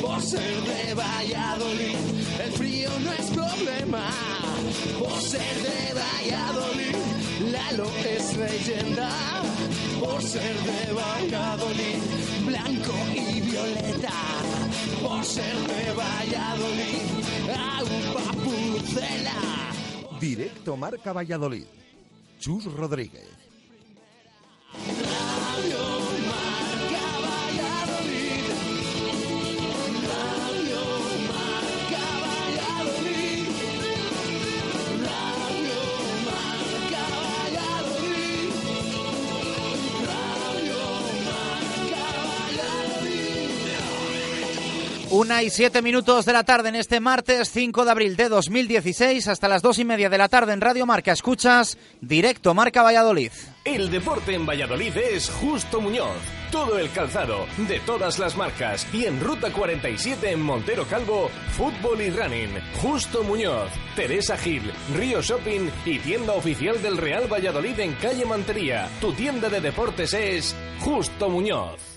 Por ser de Valladolid, el frío no es problema. Por ser de Valladolid, Lalo es leyenda. Por ser de Valladolid, blanco y violeta. Por ser de Valladolid, agua pucela. Directo Marca Valladolid. Chus Rodríguez. Radio Una y siete minutos de la tarde en este martes 5 de abril de 2016 hasta las dos y media de la tarde en Radio Marca. Escuchas directo Marca Valladolid. El deporte en Valladolid es Justo Muñoz. Todo el calzado, de todas las marcas. Y en Ruta 47 en Montero Calvo, fútbol y running. Justo Muñoz, Teresa Gil, Río Shopping y tienda oficial del Real Valladolid en calle Mantería. Tu tienda de deportes es Justo Muñoz.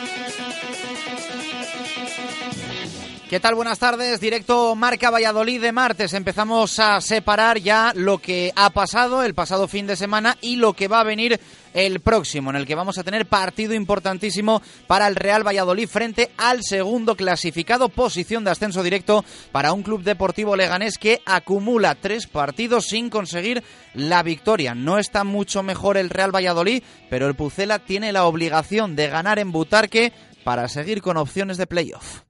¿Qué tal? Buenas tardes. Directo Marca Valladolid de martes. Empezamos a separar ya lo que ha pasado el pasado fin de semana y lo que va a venir el próximo, en el que vamos a tener partido importantísimo para el Real Valladolid frente al segundo clasificado, posición de ascenso directo para un club deportivo leganés que acumula tres partidos sin conseguir la victoria. No está mucho mejor el Real Valladolid, pero el Pucela tiene la obligación de ganar en Butarque para seguir con opciones de playoff.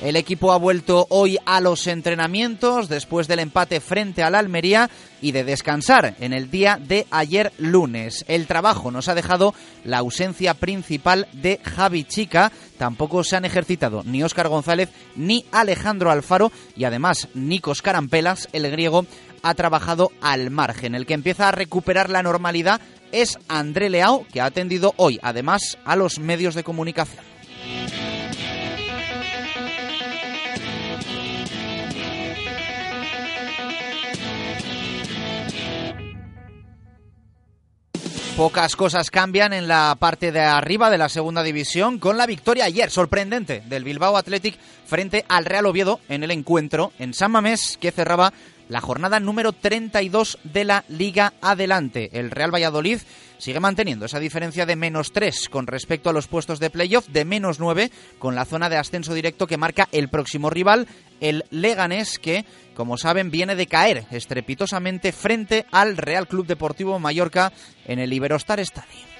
El equipo ha vuelto hoy a los entrenamientos después del empate frente al Almería y de descansar en el día de ayer lunes. El trabajo nos ha dejado la ausencia principal de Javi Chica. Tampoco se han ejercitado ni Óscar González ni Alejandro Alfaro y además Nikos Carampelas, el griego, ha trabajado al margen. El que empieza a recuperar la normalidad es André Leao, que ha atendido hoy además a los medios de comunicación. Pocas cosas cambian en la parte de arriba de la segunda división con la victoria ayer sorprendente del Bilbao Athletic frente al Real Oviedo en el encuentro en San Mamés que cerraba la jornada número 32 de la Liga Adelante. El Real Valladolid sigue manteniendo esa diferencia de menos 3 con respecto a los puestos de playoff, de menos 9 con la zona de ascenso directo que marca el próximo rival, el Leganés, que, como saben, viene de caer estrepitosamente frente al Real Club Deportivo Mallorca en el Iberostar Stadium.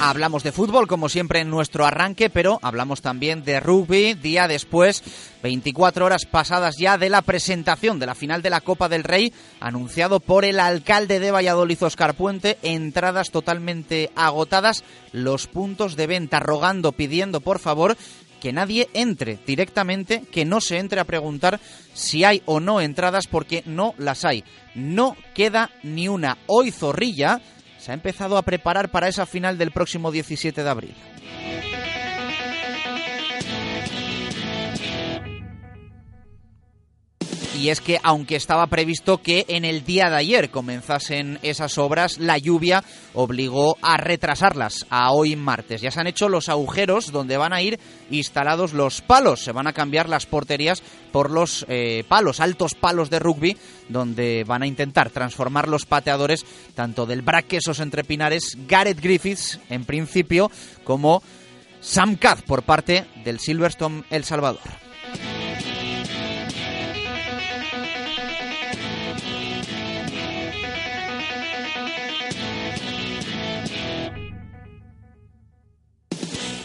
Hablamos de fútbol, como siempre, en nuestro arranque, pero hablamos también de rugby. Día después, 24 horas pasadas ya de la presentación de la final de la Copa del Rey, anunciado por el alcalde de Valladolid, Oscar Puente. Entradas totalmente agotadas, los puntos de venta, rogando, pidiendo, por favor, que nadie entre directamente, que no se entre a preguntar si hay o no entradas porque no las hay. No queda ni una. Hoy Zorrilla se ha empezado a preparar para esa final del próximo 17 de abril. Y es que aunque estaba previsto que en el día de ayer comenzasen esas obras, la lluvia obligó a retrasarlas a hoy martes. Ya se han hecho los agujeros donde van a ir instalados los palos, se van a cambiar las porterías por los eh, palos, altos palos de rugby, donde van a intentar transformar los pateadores tanto del Braquesos entre Pinares, Gareth Griffiths en principio, como Sam Cad por parte del Silverstone El Salvador.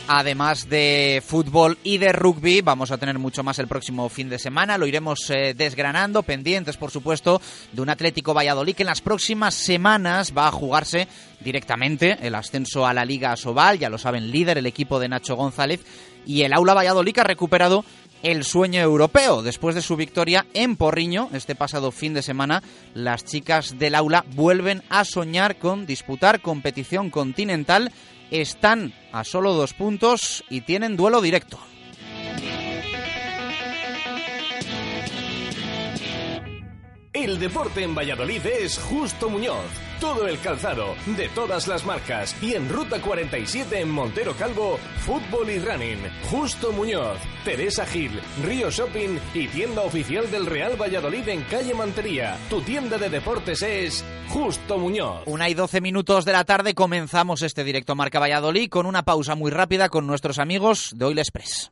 Además de fútbol y de rugby, vamos a tener mucho más el próximo fin de semana. Lo iremos eh, desgranando, pendientes, por supuesto, de un Atlético Valladolid que en las próximas semanas va a jugarse directamente el ascenso a la Liga Sobal. Ya lo saben, líder el equipo de Nacho González. Y el Aula Valladolid ha recuperado el sueño europeo. Después de su victoria en Porriño este pasado fin de semana, las chicas del aula vuelven a soñar con disputar competición continental están a solo dos puntos y tienen duelo directo. El deporte en Valladolid es Justo Muñoz. Todo el calzado, de todas las marcas. Y en Ruta 47 en Montero Calvo, fútbol y running. Justo Muñoz, Teresa Gil, Río Shopping y tienda oficial del Real Valladolid en calle Mantería. Tu tienda de deportes es Justo Muñoz. Una y doce minutos de la tarde comenzamos este directo Marca Valladolid con una pausa muy rápida con nuestros amigos de Oil Express.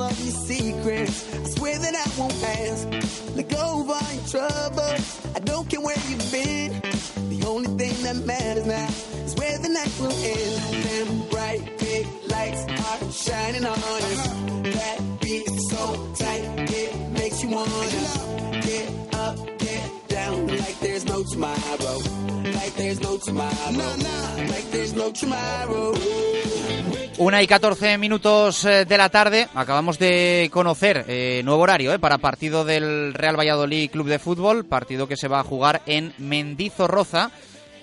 All of your secrets. I swear that I won't ask. Let go of all your troubles. I don't care where you've been. Only thing that matters now is where the night will end. Them bright big lights are shining on Una y 14 minutos eh, de la tarde. Acabamos de conocer eh, nuevo horario eh, para partido del Real Valladolid Club de Fútbol. Partido que se va a jugar en Mendizorroza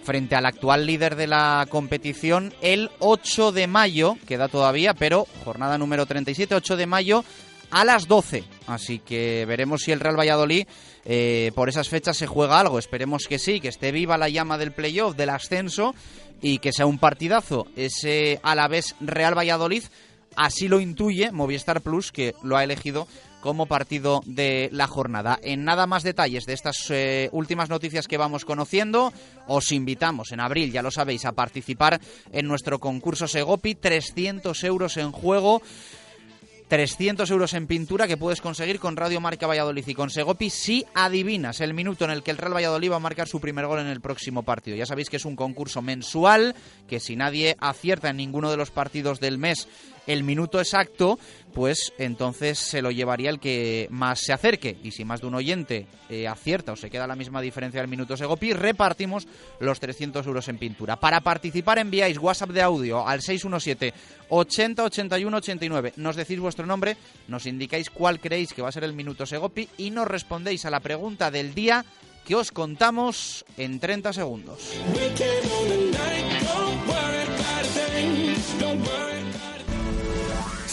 frente al actual líder de la competición el 8 de mayo. Queda todavía, pero jornada número 37, 8 de mayo a las 12. Así que veremos si el Real Valladolid eh, por esas fechas se juega algo. Esperemos que sí, que esté viva la llama del playoff, del ascenso y que sea un partidazo. Ese Alavés Real Valladolid, así lo intuye Movistar Plus, que lo ha elegido como partido de la jornada. En nada más detalles de estas eh, últimas noticias que vamos conociendo, os invitamos en abril, ya lo sabéis, a participar en nuestro concurso Segopi, 300 euros en juego. 300 euros en pintura que puedes conseguir con Radio Marca Valladolid y con Segopi si adivinas el minuto en el que el Real Valladolid va a marcar su primer gol en el próximo partido. Ya sabéis que es un concurso mensual, que si nadie acierta en ninguno de los partidos del mes el minuto exacto, pues entonces se lo llevaría el que más se acerque. Y si más de un oyente eh, acierta o se queda la misma diferencia del minuto Segopi, repartimos los 300 euros en pintura. Para participar enviáis WhatsApp de audio al 617 80 81 89. Nos decís vuestro nombre, nos indicáis cuál creéis que va a ser el minuto Segopi y nos respondéis a la pregunta del día que os contamos en 30 segundos.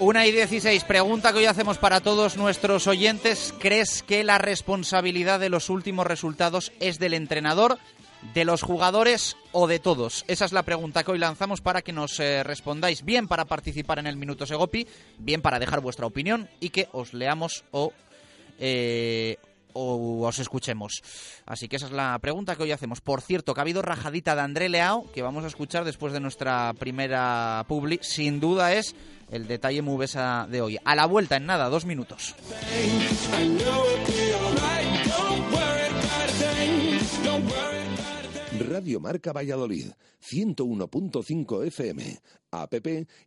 Una y dieciséis, pregunta que hoy hacemos para todos nuestros oyentes. ¿Crees que la responsabilidad de los últimos resultados es del entrenador, de los jugadores o de todos? Esa es la pregunta que hoy lanzamos para que nos eh, respondáis bien para participar en el Minuto Segopi, bien para dejar vuestra opinión y que os leamos o, eh, o os escuchemos. Así que esa es la pregunta que hoy hacemos. Por cierto, que ha habido rajadita de André Leao, que vamos a escuchar después de nuestra primera publi. Sin duda es el detalle Mubesa de hoy. A la vuelta en nada, dos minutos. Radio Marca Valladolid, 101.5 FM, app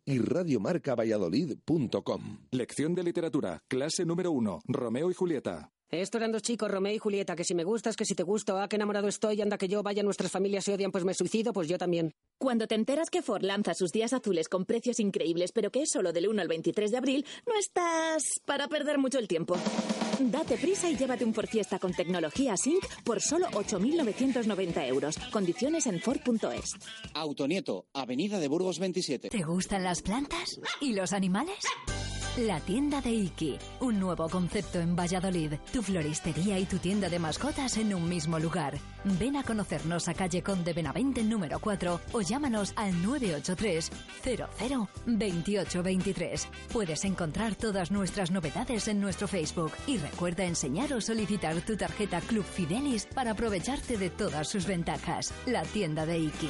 y radiomarcavalladolid.com. Lección de literatura, clase número uno, Romeo y Julieta. Esto eran dos chicos, Romeo y Julieta, que si me gustas, que si te gusto, ah, que enamorado estoy, anda que yo, vaya, nuestras familias se odian, pues me suicido, pues yo también. Cuando te enteras que Ford lanza sus días azules con precios increíbles, pero que es solo del 1 al 23 de abril, no estás para perder mucho el tiempo. Date prisa y llévate un Ford Fiesta con tecnología Sync por solo 8.990 euros. Condiciones en Ford.es. Autonieto, Avenida de Burgos 27. ¿Te gustan las plantas? ¿Y los animales? La tienda de Iki, un nuevo concepto en Valladolid. Tu floristería y tu tienda de mascotas en un mismo lugar. Ven a conocernos a calle Conde Benavente número 4 o llámanos al 983 00 2823. Puedes encontrar todas nuestras novedades en nuestro Facebook y recuerda enseñar o solicitar tu tarjeta Club Fidelis para aprovecharte de todas sus ventajas. La tienda de Iki.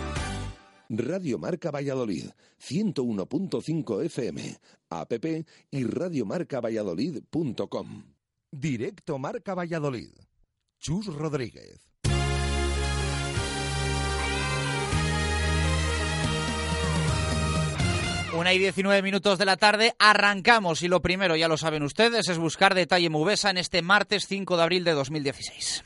Radio Marca Valladolid, 101.5 FM, app y radiomarcavalladolid.com. Directo Marca Valladolid. Chus Rodríguez. Una y 19 minutos de la tarde, arrancamos y lo primero, ya lo saben ustedes, es buscar detalle Mubesa en este martes 5 de abril de 2016.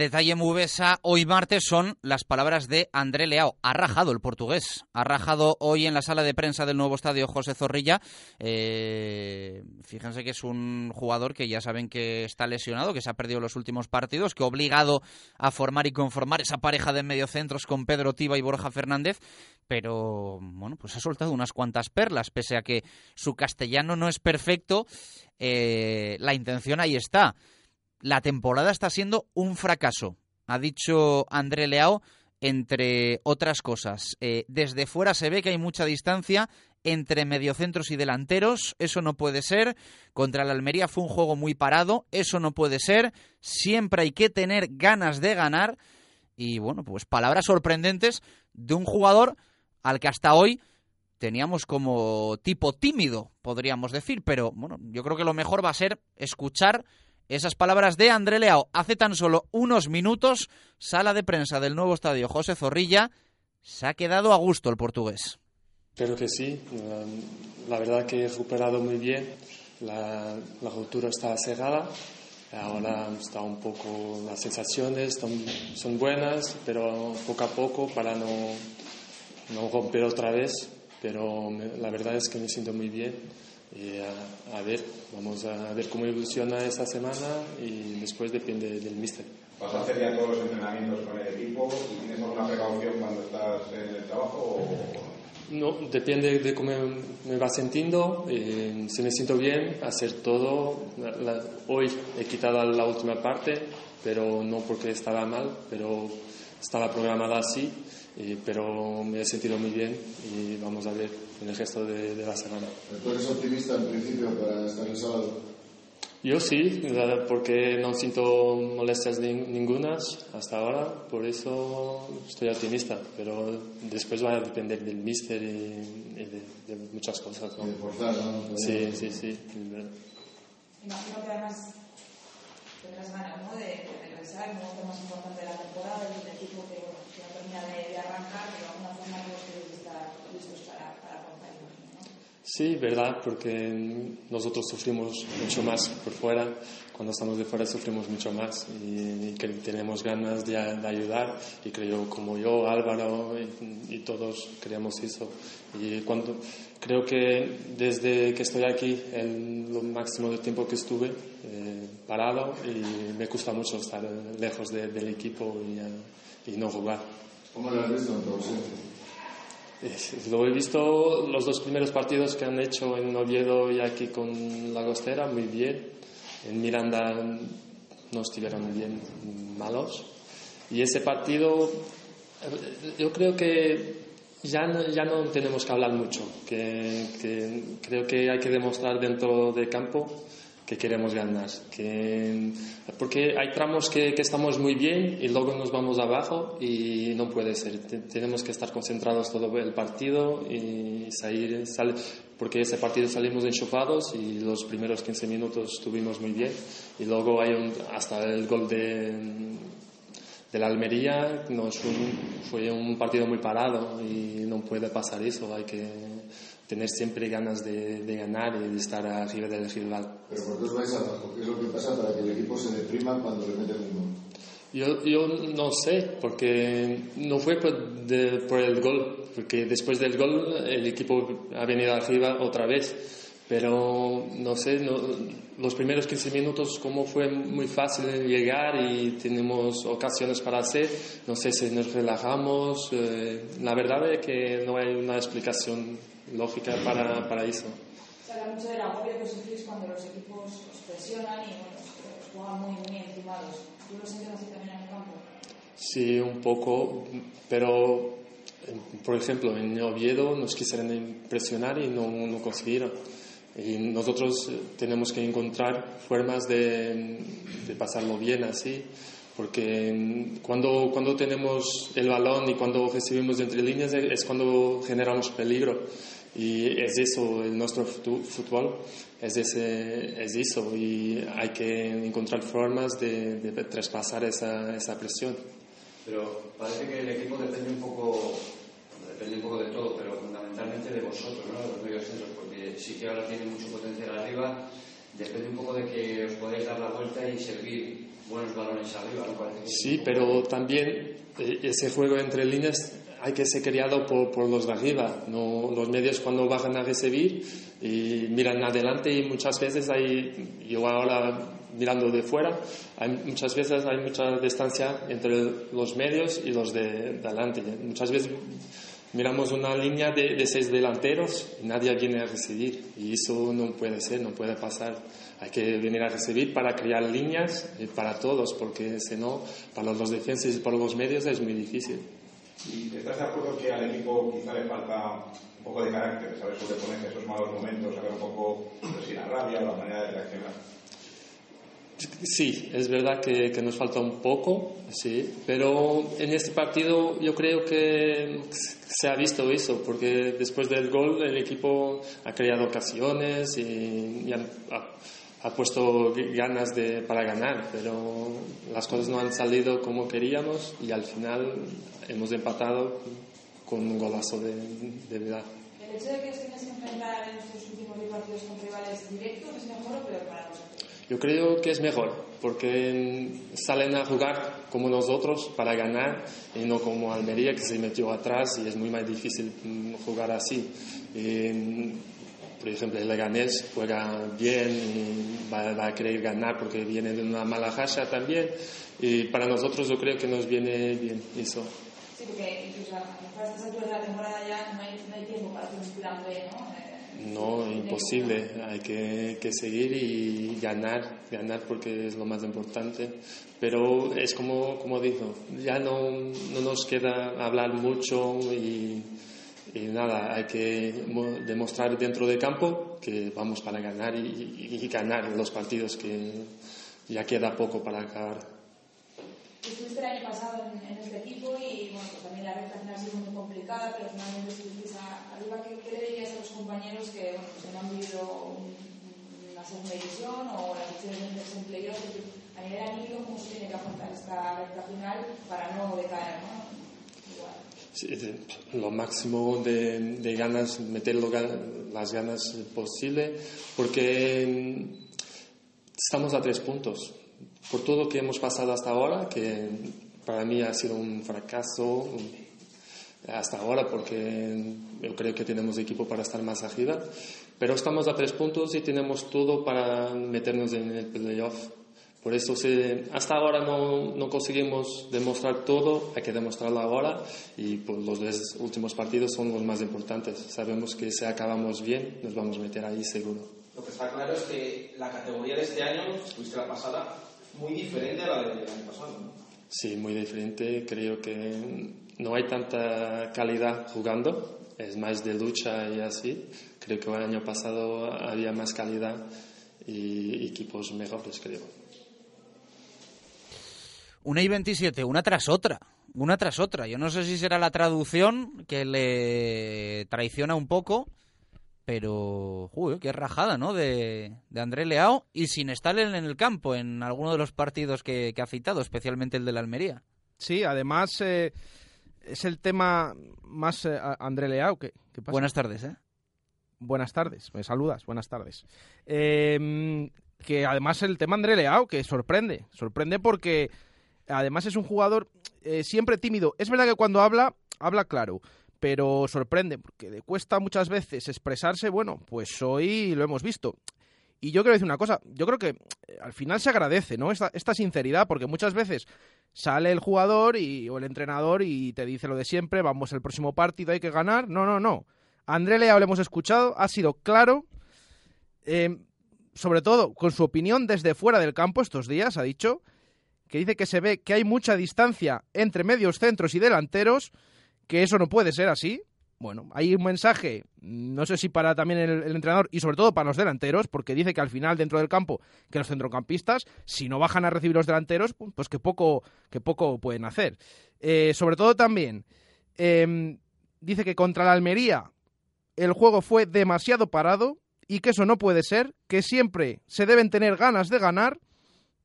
detalle Mubesa hoy martes son las palabras de André Leao. Ha rajado el portugués. Ha rajado hoy en la sala de prensa del nuevo estadio José Zorrilla. Eh, fíjense que es un jugador que ya saben que está lesionado, que se ha perdido los últimos partidos, que ha obligado a formar y conformar esa pareja de mediocentros con Pedro Tiba y Borja Fernández. Pero bueno, pues ha soltado unas cuantas perlas, pese a que su castellano no es perfecto. Eh, la intención ahí está. La temporada está siendo un fracaso, ha dicho André Leao, entre otras cosas. Eh, desde fuera se ve que hay mucha distancia entre mediocentros y delanteros, eso no puede ser. Contra la Almería fue un juego muy parado, eso no puede ser. Siempre hay que tener ganas de ganar. Y bueno, pues palabras sorprendentes de un jugador al que hasta hoy teníamos como tipo tímido, podríamos decir, pero bueno, yo creo que lo mejor va a ser escuchar Esas palabras de André Leao hace tan solo unos minutos, sala de prensa del nuevo estadio José Zorrilla, se ha quedado a gusto el portugués. Creo que sí, la verdad que he recuperado muy bien, la, la ruptura está cerrada, ahora está un poco, las sensaciones son, son buenas, pero poco a poco para no, no romper otra vez, pero la verdad es que me siento muy bien y a, ver, vamos a ver cómo evoluciona esta semana y después depende del míster. ¿Vas a hacer ya todos los entrenamientos con el equipo y tienes alguna precaución cuando estás en el trabajo o no, depende de cómo me va sintiendo. Eh, si me siento bien, hacer todo. hoy he quitado la última parte, pero no porque estaba mal, pero estaba programada así. pero me he sentido muy bien y vamos a ver en el gesto de, de la semana. ¿Tú eres optimista en principio para estar el sábado? Yo sí, porque no siento molestias ningunas hasta ahora, por eso estoy optimista, pero después va a depender del míster y, de, muchas cosas. ¿no? Sí, sí, sí, es verdad. Imagino que además tendrás ganas ¿no? de, regresar, el momento más importante de la temporada, y el equipo que, bueno, que no termina de, de arrancar, pero de alguna forma todos queréis estar listos para, para Sí, verdad, porque nosotros sufrimos mucho más por fuera, cuando estamos de fuera sufrimos mucho más y, que tenemos ganas de, ayudar y creo como yo, Álvaro y, todos creemos eso. Y cuando, creo que desde que estoy aquí, el, lo máximo de tiempo que estuve eh, parado y me gusta mucho estar lejos del equipo y, no jugar. ¿Cómo lo has visto en tu lo he visto los dos primeros partidos que han hecho en Oviedo y aquí con la Gostera, muy bien. En Miranda no estuvieron bien, malos. Y ese partido, yo creo que ya no, ya no tenemos que hablar mucho, que, que creo que hay que demostrar dentro del campo que queremos ganar. Que, porque hay tramos que, que, estamos muy bien y luego nos vamos abajo y no puede ser. tenemos que estar concentrados todo el partido y salir, porque ese partido salimos enchufados y los primeros 15 minutos estuvimos muy bien y luego hay un, hasta el gol de, de la Almería nos, fue un partido muy parado y no puede pasar eso. Hay que tener siempre ganas de, de, ganar y de estar arriba del rival. Pero ¿por qué os vais abajo? ¿Qué es lo que pasa para que el equipo se deprima cuando le meten un gol? Yo, yo no sé, porque no fue por, de, por, el gol, porque después del gol el equipo ha venido arriba otra vez, pero no sé, no, los primeros 15 minutos como fue muy fácil llegar y tenemos ocasiones para hacer, no sé si nos relajamos, eh, la verdad es que no hay una explicación lógica para, para eso. Se habla mucho del agobio que sufrís cuando los equipos os presionan y bueno, os juegan muy, muy encimados. ¿Tú lo sientes así también en el campo? Sí, un poco, pero por ejemplo en Oviedo nos quisieron presionar y no, no consiguieron. Y nosotros tenemos que encontrar formas de, de pasarlo bien así porque cuando, cuando tenemos el balón y cuando recibimos entre líneas es cuando generamos peligro. Y es eso, el nuestro fútbol es, ese, es eso y hay que encontrar formas de, de traspasar esa, esa, presión. Pero parece que el equipo depende un poco, depende un poco de todo, pero fundamentalmente de vosotros, ¿no? de los medios centros, porque sí que ahora tiene mucho potencial arriba, depende un poco de que os podáis dar la vuelta y servir buenos balones arriba, ¿no? sí, pero también eh, ese juego entre líneas hay que ser criado por, por, los de arriba, no los medios cuando bajan a recibir y miran adelante y muchas veces hay, yo ahora mirando de fuera, hay, muchas veces hay mucha distancia entre los medios y los de, de adelante. Muchas veces miramos una línea de, de, seis delanteros y nadie viene a recibir y eso no puede ser, no puede pasar. Hay que venir a recibir para crear líneas para todos, porque si no, para los defensas y para los medios es muy difícil. ¿Y estás de acuerdo que al equipo quizá le falta un poco de carácter, saber sobreponerse a esos malos momentos, saber un poco pues, si la rabia o la manera de reaccionar? Sí, es verdad que, que, nos falta un poco, sí, pero en este partido yo creo que se ha visto eso, porque después del gol el equipo ha creado ocasiones y, y han, ha, ha puesto ganas de, para ganar, pero las cosas no han salido como queríamos y al final hemos empatado con un golazo de, de verdad. ¿El hecho de que os tengáis que enfrentar en estos últimos partidos con rivales directos es mejor o peor para vosotros? Yo creo que es mejor, porque salen a jugar como nosotros para ganar y no como Almería que se metió atrás y es muy más difícil mm, jugar así. Y, por ejemplo, el Leganés juega bien y va, va, a querer ganar porque viene de una mala racha también. Y para nosotros yo creo que nos viene bien eso. Sí, porque incluso a estas alturas de la temporada ya no hay, no hay tiempo para hacer un plan B, ¿no? Eh, no, imposible. Hay que, que, seguir y ganar, ganar porque es lo más importante. Pero es como, como dijo, ya no, no nos queda hablar mucho y, y, nada, hay que demostrar dentro del campo que vamos para ganar y, y, ganar los partidos que ya queda poco para acabar. Estuviste el año pasado en, en, este equipo y bueno, pues también la recta final ha sido muy complicada, pero finalmente estuvisteis arriba. ¿Qué, ¿Qué, le dirías a los compañeros que, bueno, pues no han vivido un, una segunda división o las opciones de en playoff? A nivel anímico, ¿cómo se tiene que afrontar esta recta final para no decaer? ¿no? Lo máximo de, de ganas, meter las ganas posible, porque estamos a tres puntos por todo lo que hemos pasado hasta ahora, que para mí ha sido un fracaso hasta ahora porque yo creo que tenemos equipo para estar más arriba, pero estamos a tres puntos y tenemos todo para meternos en el playoff. Por eso se, hasta ahora no, no, conseguimos demostrar todo, hay que demostrarlo ahora y pues, los dos últimos partidos son los más importantes. Sabemos que si acabamos bien nos vamos a meter ahí seguro. Lo que está claro es que la categoría de este año, fuiste la pasada, muy diferente a la del año pasado. ¿no? Sí, muy diferente. Creo que no hay tanta calidad jugando, es más de lucha y así. Creo que el año pasado había más calidad y equipos mejores, creo. Una y 27, una tras otra, una tras otra. Yo no sé si será la traducción que le traiciona un poco, pero, uy, qué rajada, ¿no? De, de, André Leao y sin estar en el campo en alguno de los partidos que, que ha citado, especialmente el de la Almería. Sí, además eh, es el tema más eh, André Leao. ¿qué, ¿qué, pasa? Buenas tardes, ¿eh? Buenas tardes, me saludas, buenas tardes. Eh, que además el tema André Leao, que sorprende, sorprende porque además es un jugador eh, siempre tímido. Es verdad que cuando habla, habla claro pero sorprende, porque le cuesta muchas veces expresarse, bueno, pues hoy lo hemos visto. Y yo quiero decir una cosa, yo creo que eh, al final se agradece, ¿no? Esta, esta sinceridad, porque muchas veces sale el jugador y, o el entrenador y te dice lo de siempre, vamos el próximo partido, hay que ganar. No, no, no. André Leao le hemos escuchado, ha sido claro, eh, sobre todo con su opinión desde fuera del campo estos días, ha dicho, que dice que se ve que hay mucha distancia entre medios centros y delanteros, que eso no puede ser así. Bueno, hay un mensaje, no sé si para también el, entrenador y sobre todo para los delanteros, porque dice que al final dentro del campo que los centrocampistas, si no bajan a recibir los delanteros, pues que poco, que poco pueden hacer. Eh, sobre todo también, eh, dice que contra la Almería el juego fue demasiado parado y que eso no puede ser, que siempre se deben tener ganas de ganar,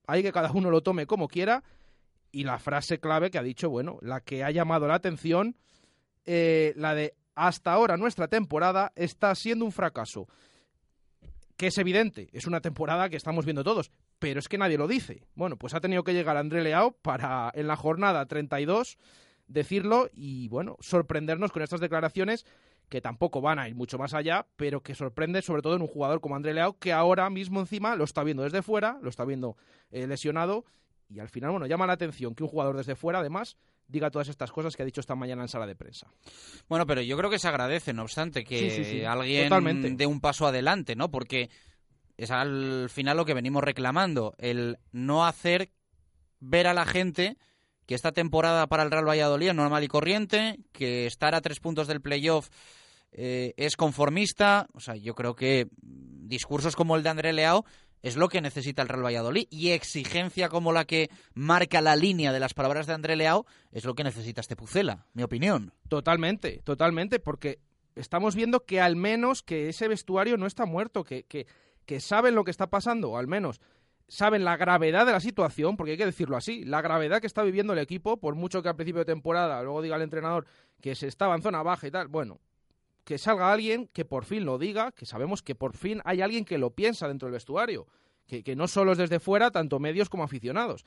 hay que cada uno lo tome como quiera, y la frase clave que ha dicho, bueno, la que ha llamado la atención, eh, la de hasta ahora nuestra temporada está siendo un fracaso. Que es evidente, es una temporada que estamos viendo todos, pero es que nadie lo dice. Bueno, pues ha tenido que llegar André Leao para en la jornada 32 decirlo y bueno, sorprendernos con estas declaraciones que tampoco van a ir mucho más allá, pero que sorprende sobre todo en un jugador como André Leao que ahora mismo encima lo está viendo desde fuera, lo está viendo eh, lesionado y al final, bueno, llama la atención que un jugador desde fuera, además, diga todas estas cosas que ha dicho esta mañana en sala de prensa. Bueno, pero yo creo que se agradece, no obstante, que sí, sí, sí. alguien Totalmente. dé un paso adelante, ¿no? Porque es al final lo que venimos reclamando, el no hacer ver a la gente que esta temporada para el Real Valladolid es normal y corriente, que estar a tres puntos del playoff eh, es conformista. O sea, yo creo que discursos como el de André Leao es lo que necesita el Real Valladolid y exigencia como la que marca la línea de las palabras de André Leao es lo que necesita este Pucela, mi opinión. Totalmente, totalmente, porque estamos viendo que al menos que ese vestuario no está muerto, que, que, que saben lo que está pasando, o al menos saben la gravedad de la situación, porque hay que decirlo así, la gravedad que está viviendo el equipo, por mucho que al principio de temporada luego diga el entrenador que se estaba en zona baja y tal, bueno, que salga alguien que por fin lo diga, que sabemos que por fin hay alguien que lo piensa dentro del vestuario, que, que no solo es desde fuera, tanto medios como aficionados.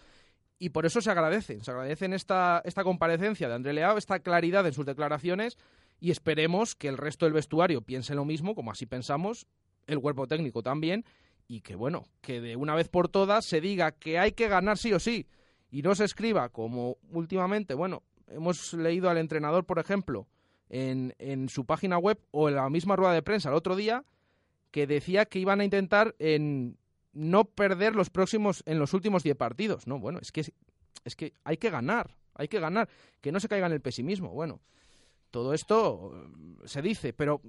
Y por eso se agradecen, se agradecen esta, esta comparecencia de André Leao, esta claridad en sus declaraciones y esperemos que el resto del vestuario piense lo mismo, como así pensamos, el cuerpo técnico también, y que bueno, que de una vez por todas se diga que hay que ganar sí o sí, y no se escriba como últimamente, bueno, hemos leído al entrenador, por ejemplo, en, en su página web o en la misma rueda de prensa el otro día, que decía que iban a intentar en no perder los próximos en los últimos 10 partidos. No, bueno, es que es que hay que ganar, hay que ganar, que no se caiga en el pesimismo. Bueno, todo esto eh, se dice, pero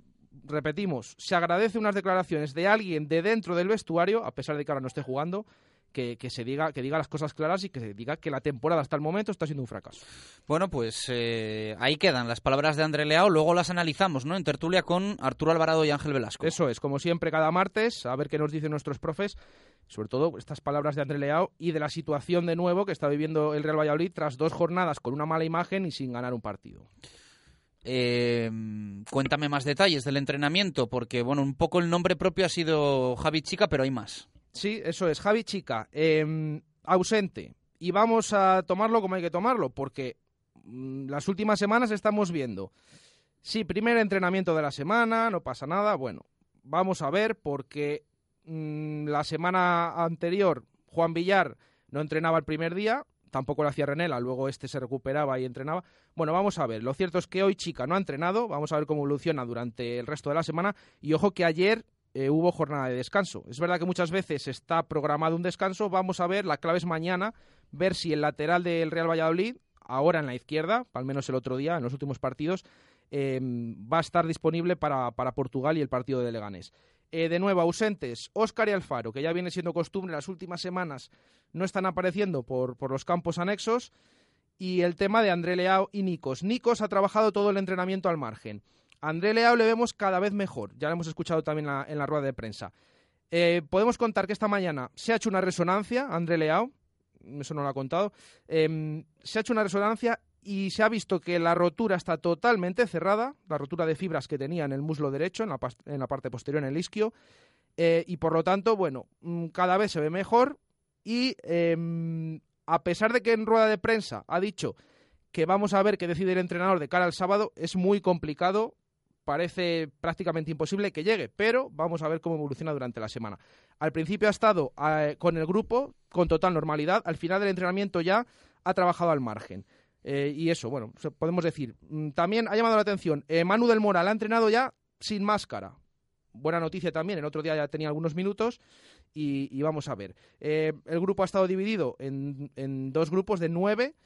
repetimos, se agradece unas declaraciones de alguien de dentro del vestuario, a pesar de que ahora no esté jugando, que, que, se diga que diga las cosas claras y que se diga que la temporada hasta el momento está siendo un fracaso. Bueno, pues eh, ahí quedan las palabras de André Leao, luego las analizamos, ¿no? En tertulia con Arturo Alvarado y Ángel Velasco. Eso es, como siempre cada martes, a ver qué nos dicen nuestros profes, sobre todo estas palabras de André Leao y de la situación de nuevo que está viviendo el Real Valladolid tras dos jornadas con una mala imagen y sin ganar un partido. Eh, cuéntame más detalles del entrenamiento, porque bueno, un poco el nombre propio ha sido Javi Chica, pero hay más. Sí, eso es, Javi Chica, eh, ausente. Y vamos a tomarlo como hay que tomarlo, porque mm, las últimas semanas estamos viendo. Sí, primer entrenamiento de la semana, no pasa nada. Bueno, vamos a ver, porque mm, la semana anterior Juan Villar no entrenaba el primer día, tampoco lo hacía Renela, luego este se recuperaba y entrenaba. Bueno, vamos a ver, lo cierto es que hoy Chica no ha entrenado, vamos a ver cómo evoluciona durante el resto de la semana y ojo que ayer eh, hubo jornada de descanso. Es verdad que muchas veces está programado un descanso, vamos a ver, la clave es mañana, ver si el lateral del Real Valladolid, ahora en la izquierda, al menos el otro día, en los últimos partidos, eh, va a estar disponible para, para Portugal y el partido de Leganés. Eh, de nuevo, ausentes, Óscar y Alfaro, que ya viene siendo costumbre las últimas semanas, no están apareciendo por, por los campos anexos. Y el tema de André Leao y Nikos. Nikos ha trabajado todo el entrenamiento al margen. André Leao le vemos cada vez mejor. Ya lo hemos escuchado también en la, rueda de prensa. Eh, podemos contar que esta mañana se ha hecho una resonancia, André Leao, eso no lo ha contado, eh, se ha hecho una resonancia y se ha visto que la rotura está totalmente cerrada, la rotura de fibras que tenía en el muslo derecho, en la, en la parte posterior, en el isquio, eh, y por lo tanto, bueno, mm, cada vez se ve mejor y eh, a pesar de que en rueda de prensa ha dicho que vamos a ver qué decide el entrenador de cara al sábado, es muy complicado, parece prácticamente imposible que llegue, pero vamos a ver cómo evoluciona durante la semana. Al principio ha estado eh, con el grupo con total normalidad, al final del entrenamiento ya ha trabajado al margen. Eh, y eso, bueno, podemos decir. Mm, también ha llamado la atención, eh, Manu del Moral ha entrenado ya sin máscara. Buena noticia también, el otro día ya tenía algunos minutos y, vamos a ver. Eh, el grupo ha estado dividido en, en dos grupos de nueve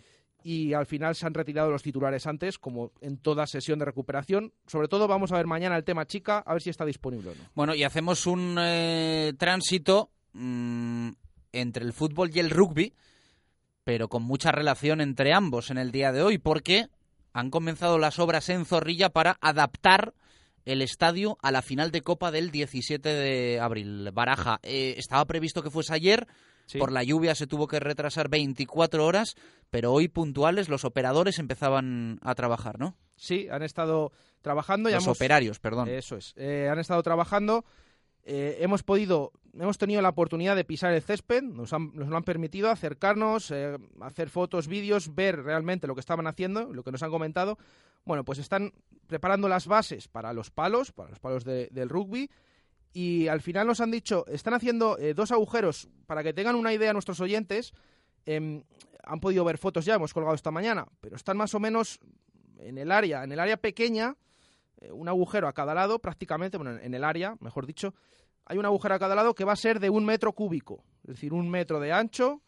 y al final se han retirado los titulares antes, como en toda sesión de recuperación. Sobre todo vamos a ver mañana el tema chica, a ver si está disponible o no. Bueno, y hacemos un tránsito mmm, entre el fútbol y el rugby, pero con mucha relación entre ambos en el día de hoy, porque han comenzado las obras en Zorrilla para adaptar el estadio a la final de Copa del 17 de abril. Baraja, eh, estaba previsto que fuese ayer, Sí. Por la lluvia se tuvo que retrasar 24 horas, pero hoy puntuales los operadores empezaban a trabajar, ¿no? Sí, han estado trabajando. Los hemos... operarios, perdón. Eso es. Eh, han estado trabajando. Eh, hemos podido, hemos tenido la oportunidad de pisar el césped, nos, han, nos lo han permitido acercarnos, eh, hacer fotos, vídeos, ver realmente lo que estaban haciendo, lo que nos han comentado. Bueno, pues están preparando las bases para los palos, para los palos de, del rugby y al final nos han dicho, están haciendo eh, dos agujeros, para que tengan una idea nuestros oyentes, eh, han podido ver fotos ya, hemos colgado esta mañana, pero están más o menos en el área, en el área pequeña, un agujero a cada lado, prácticamente, bueno, en el área, mejor dicho, hay un agujero a cada lado que va a ser de un metro cúbico, es decir, un metro de ancho.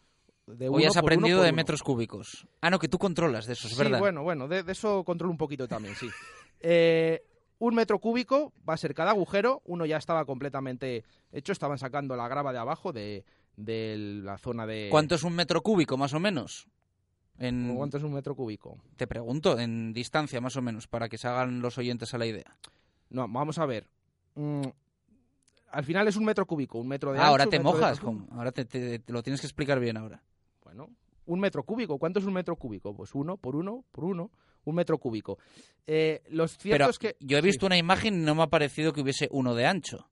De Hoy has aprendido uno de uno. metros cúbicos. Ah, no, que tú controlas de eso, es sí, verdad. bueno, bueno, de, de, eso controlo un poquito también, sí. Eh, un metro cúbico va a ser cada agujero. Uno ya estaba completamente hecho, estaban sacando la grava de abajo de, de la zona de. ¿Cuánto es un metro cúbico, más o menos? En... ¿Cuánto es un metro cúbico? Te pregunto, en distancia, más o menos, para que se hagan los oyentes a la idea. No, vamos a ver. Mm, al final es un metro cúbico, un metro de Ah, ancho, ahora te mojas, con- ahora te, te- te lo tienes que explicar bien ahora. Bueno, un metro cúbico. ¿Cuánto es un metro cúbico? Pues uno por uno por uno, un metro cúbico. Eh, lo cierto Pero es que yo he visto una imagen y no me ha parecido que hubiese uno de ancho.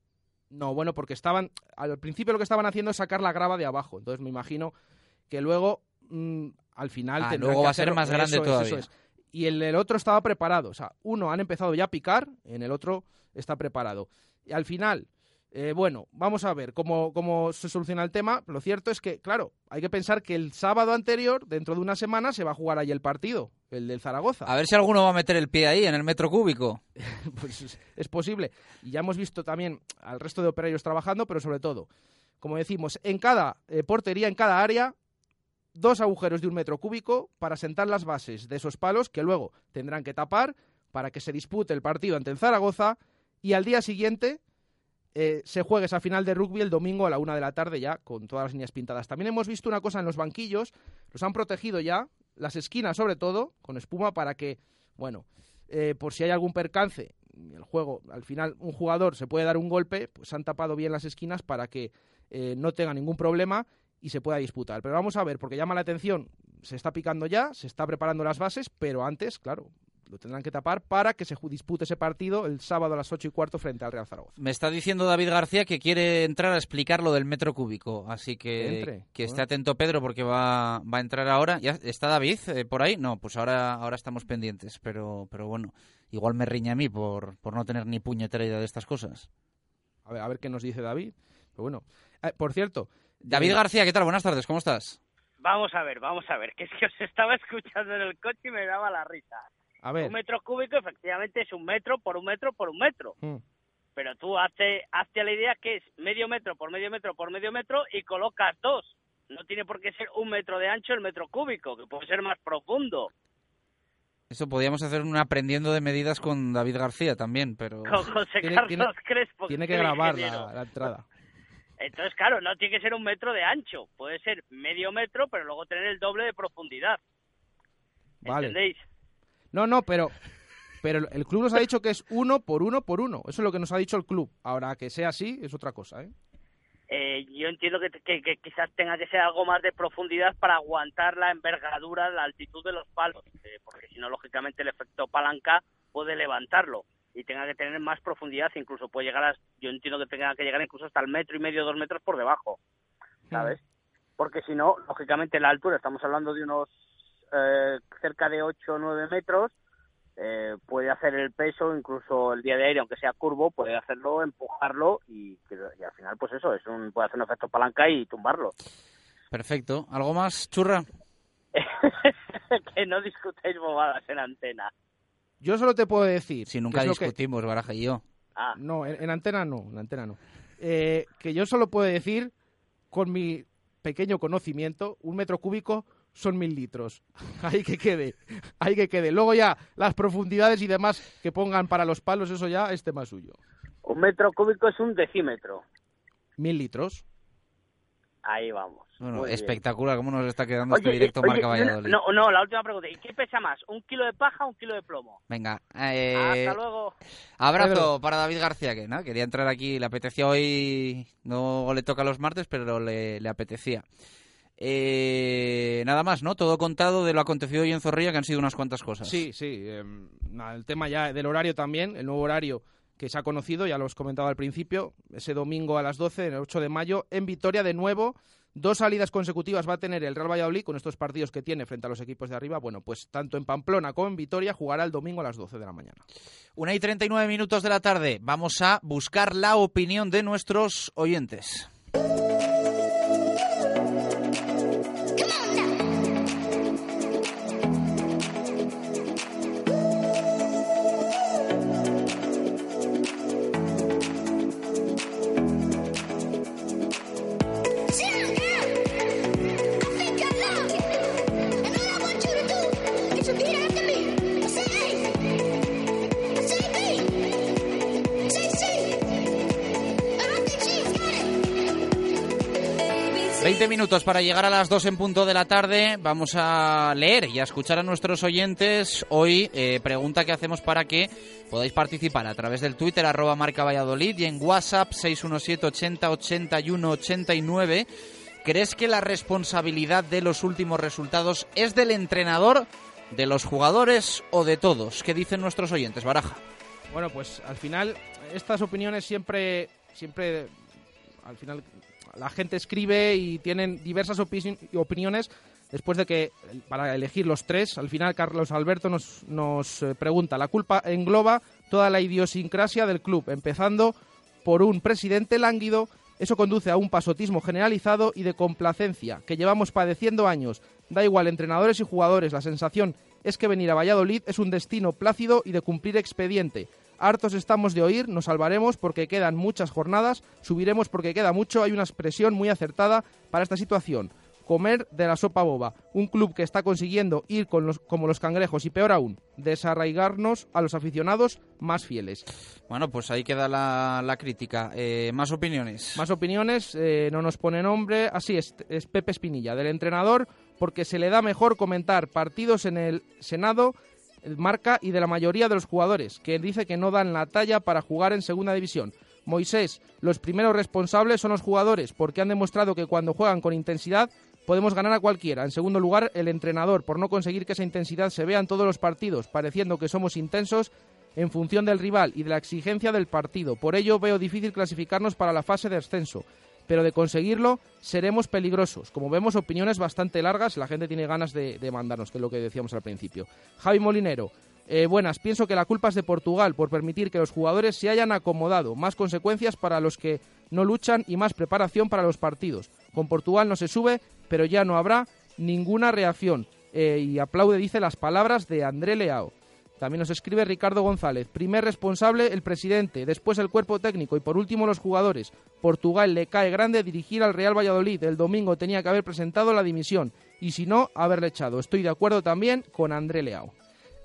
No, bueno, porque estaban. Al principio lo que estaban haciendo es sacar la grava de abajo. Entonces me imagino que luego, mm, al final. Ah, luego que va a ser más grande Eso es, todavía. eso es. Y el, el otro estaba preparado. O sea, uno han empezado ya a picar, en el otro está preparado. Y al final, eh, bueno, vamos a ver cómo, cómo se soluciona el tema. Lo cierto es que, claro, hay que pensar que el sábado anterior, dentro de una semana, se va a jugar ahí el partido, el del Zaragoza. A ver si alguno va a meter el pie ahí en el metro cúbico. pues es, es posible. Y ya hemos visto también al resto de operarios trabajando, pero sobre todo, como decimos, en cada eh, portería, en cada área, dos agujeros de un metro cúbico para sentar las bases de esos palos que luego tendrán que tapar para que se dispute el partido ante Zaragoza y al día siguiente eh, se juegue esa final de rugby el domingo a la una de la tarde ya con todas las líneas pintadas. También hemos visto una cosa en los banquillos, los han protegido ya, las esquinas sobre todo, con espuma para que, bueno, eh, por si hay algún percance, el juego, al final un jugador se puede dar un golpe, pues han tapado bien las esquinas para que eh, no tenga ningún problema y se pueda disputar. Pero vamos a ver, porque llama la atención, se está picando ya, se está preparando las bases, pero antes, claro, lo tendrán que tapar para que se dispute ese partido el sábado a las ocho y cuarto frente al Real Zaragoza. Me está diciendo David García que quiere entrar a explicar lo del metro cúbico, así Que que entre. que esté atento Pedro porque va, va a entrar ahora. ¿Ya ¿Está David eh, por ahí? No, pues ahora, ahora estamos pendientes, pero, pero bueno, igual me riña a mí por, por no tener ni puñetera idea de estas cosas. A ver, a ver qué nos dice David. Pero bueno, Eh, por cierto. David García, ¿qué tal? Buenas tardes, ¿cómo estás? Vamos a ver, vamos a ver, que es que os estaba escuchando en el coche y me daba la risa. A ver. Un metro cúbico efectivamente es un metro por un metro por un metro. Mm. Pero tú hazte, hazte a la idea que es medio metro por medio metro por medio metro y colocas dos. No tiene por qué ser un metro de ancho el metro cúbico, que puede ser más profundo. Eso podíamos hacer un aprendiendo de medidas con David García también, pero... Con José Tiene- Carlos tiene- Crespo. Tiene que grabar la entrada. Entonces, claro, no tiene que ser un metro de ancho. Puede ser medio metro, pero luego tener el doble de profundidad. Vale. ¿Entendéis? No, no, pero, pero el club nos ha dicho que es uno por uno por uno. Eso es lo que nos ha dicho el club. Ahora, que sea así, es otra cosa, ¿eh? Eh, yo entiendo que, que- que quizás tenga que ser algo más de profundidad para aguantar la envergadura, la altitud de los palos, eh, porque si no, lógicamente, el efecto palanca puede levantarlo y tenga que tener más profundidad, incluso puede llegar a, yo entiendo que tenga que llegar incluso hasta el metro y medio, dos metros por debajo, ¿sabes? Porque si no, lógicamente, la altura, estamos hablando de unos eh, cerca de 8 o 9 metros, eh, puede hacer el peso, incluso el día de aire, aunque sea curvo, puede hacerlo, empujarlo y, y al final, pues eso, es un, puede hacer un efecto palanca y tumbarlo. Perfecto. ¿Algo más, churra? que no discutáis bobadas en antena. Yo solo te puedo decir. Si nunca que- discutimos, Baraja y yo. Ah. No, en, en antena no, en antena no. Eh, que yo solo puedo decir, con mi pequeño conocimiento, un metro cúbico son mil litros. Ahí que quede, ahí que quede. Luego ya las profundidades y demás que pongan para los palos, eso ya es tema suyo. Un metro cúbico es un decímetro. Mil litros. Ahí vamos. Bueno, Muy bien. espectacular cómo nos está quedando este directo oye, Marca no, Valladolid. No, no, la última pregunta. ¿Y qué pesa más? ¿Un kilo de paja o un kilo de plomo? Venga, eh, Hasta luego. abrazo para David García, que ¿no? quería entrar aquí, le apetecía hoy, no le toca los martes, pero le, le apetecía. Eh, nada más, ¿no? Todo contado de lo acontecido hoy en Zorrilla, que han sido unas cuantas cosas. Sí, sí. eh, nada, el tema ya del horario también, el nuevo horario que se ha conocido, ya lo hemos comentado al principio, ese domingo a las 12, el 8 de mayo, en Vitoria de nuevo. Dos salidas consecutivas va a tener el Real Valladolid con estos partidos que tiene frente a los equipos de arriba. Bueno, pues tanto en Pamplona como en Vitoria jugará el domingo a las 12 de la mañana. Una y 39 minutos de la tarde. Vamos a buscar la opinión de nuestros oyentes. 20 minutos para llegar a las 2 en punto de la tarde. Vamos a leer y a escuchar a nuestros oyentes. Hoy, eh, pregunta que hacemos para que podáis participar a través del Twitter, arroba marca Valladolid, y en WhatsApp 617 80 81 89. ¿Crees que la responsabilidad de los últimos resultados es del entrenador, de los jugadores o de todos? ¿Qué dicen nuestros oyentes, Baraja? Bueno, pues al final estas opiniones siempre, siempre, al final la gente escribe y tienen diversas opi- opiniones después de que, para elegir los tres, al final Carlos Alberto nos, nos eh, pregunta, la culpa engloba toda la idiosincrasia del club, empezando por un presidente lánguido, eso conduce a un pasotismo generalizado y de complacencia que llevamos padeciendo años. Da igual entrenadores y jugadores, la sensación es que venir a Valladolid es un destino plácido y de cumplir expediente. Hartos estamos de oír, nos salvaremos porque quedan muchas jornadas, subiremos porque queda mucho, hay una expresión muy acertada para esta situación. Comer de la sopa boba. Un club que está consiguiendo ir con los, como los cangrejos y peor aún, desarraigarnos a los aficionados más fieles. Bueno, pues ahí queda la, la crítica. Eh, más opiniones. Más opiniones, eh, no nos pone nombre. Así es, es Pepe Espinilla, del entrenador, porque se le da mejor comentar partidos en el Senado, Marca y de la mayoría de los jugadores, que dice que no dan la talla para jugar en segunda división. Moisés, los primeros responsables son los jugadores, porque han demostrado que cuando juegan con intensidad podemos ganar a cualquiera. En segundo lugar, el entrenador, por no conseguir que esa intensidad se vea en todos los partidos, pareciendo que somos intensos en función del rival y de la exigencia del partido. Por ello veo difícil clasificarnos para la fase de ascenso. Pero de conseguirlo seremos peligrosos. Como vemos, opiniones bastante largas. La gente tiene ganas de, mandarnos, que es lo que decíamos al principio. Javi Molinero. eh, buenas, pienso que la culpa es de Portugal por permitir que los jugadores se hayan acomodado. Más consecuencias para los que no luchan y más preparación para los partidos. Con Portugal no se sube, pero ya no habrá ninguna reacción. Eh, y aplaude, dice, las palabras de André Leao. También nos escribe Ricardo González. Primer responsable, el presidente, después el cuerpo técnico y por último los jugadores. Portugal le cae grande dirigir al Real Valladolid. El domingo tenía que haber presentado la dimisión y si no, haberle echado. Estoy de acuerdo también con André Leao.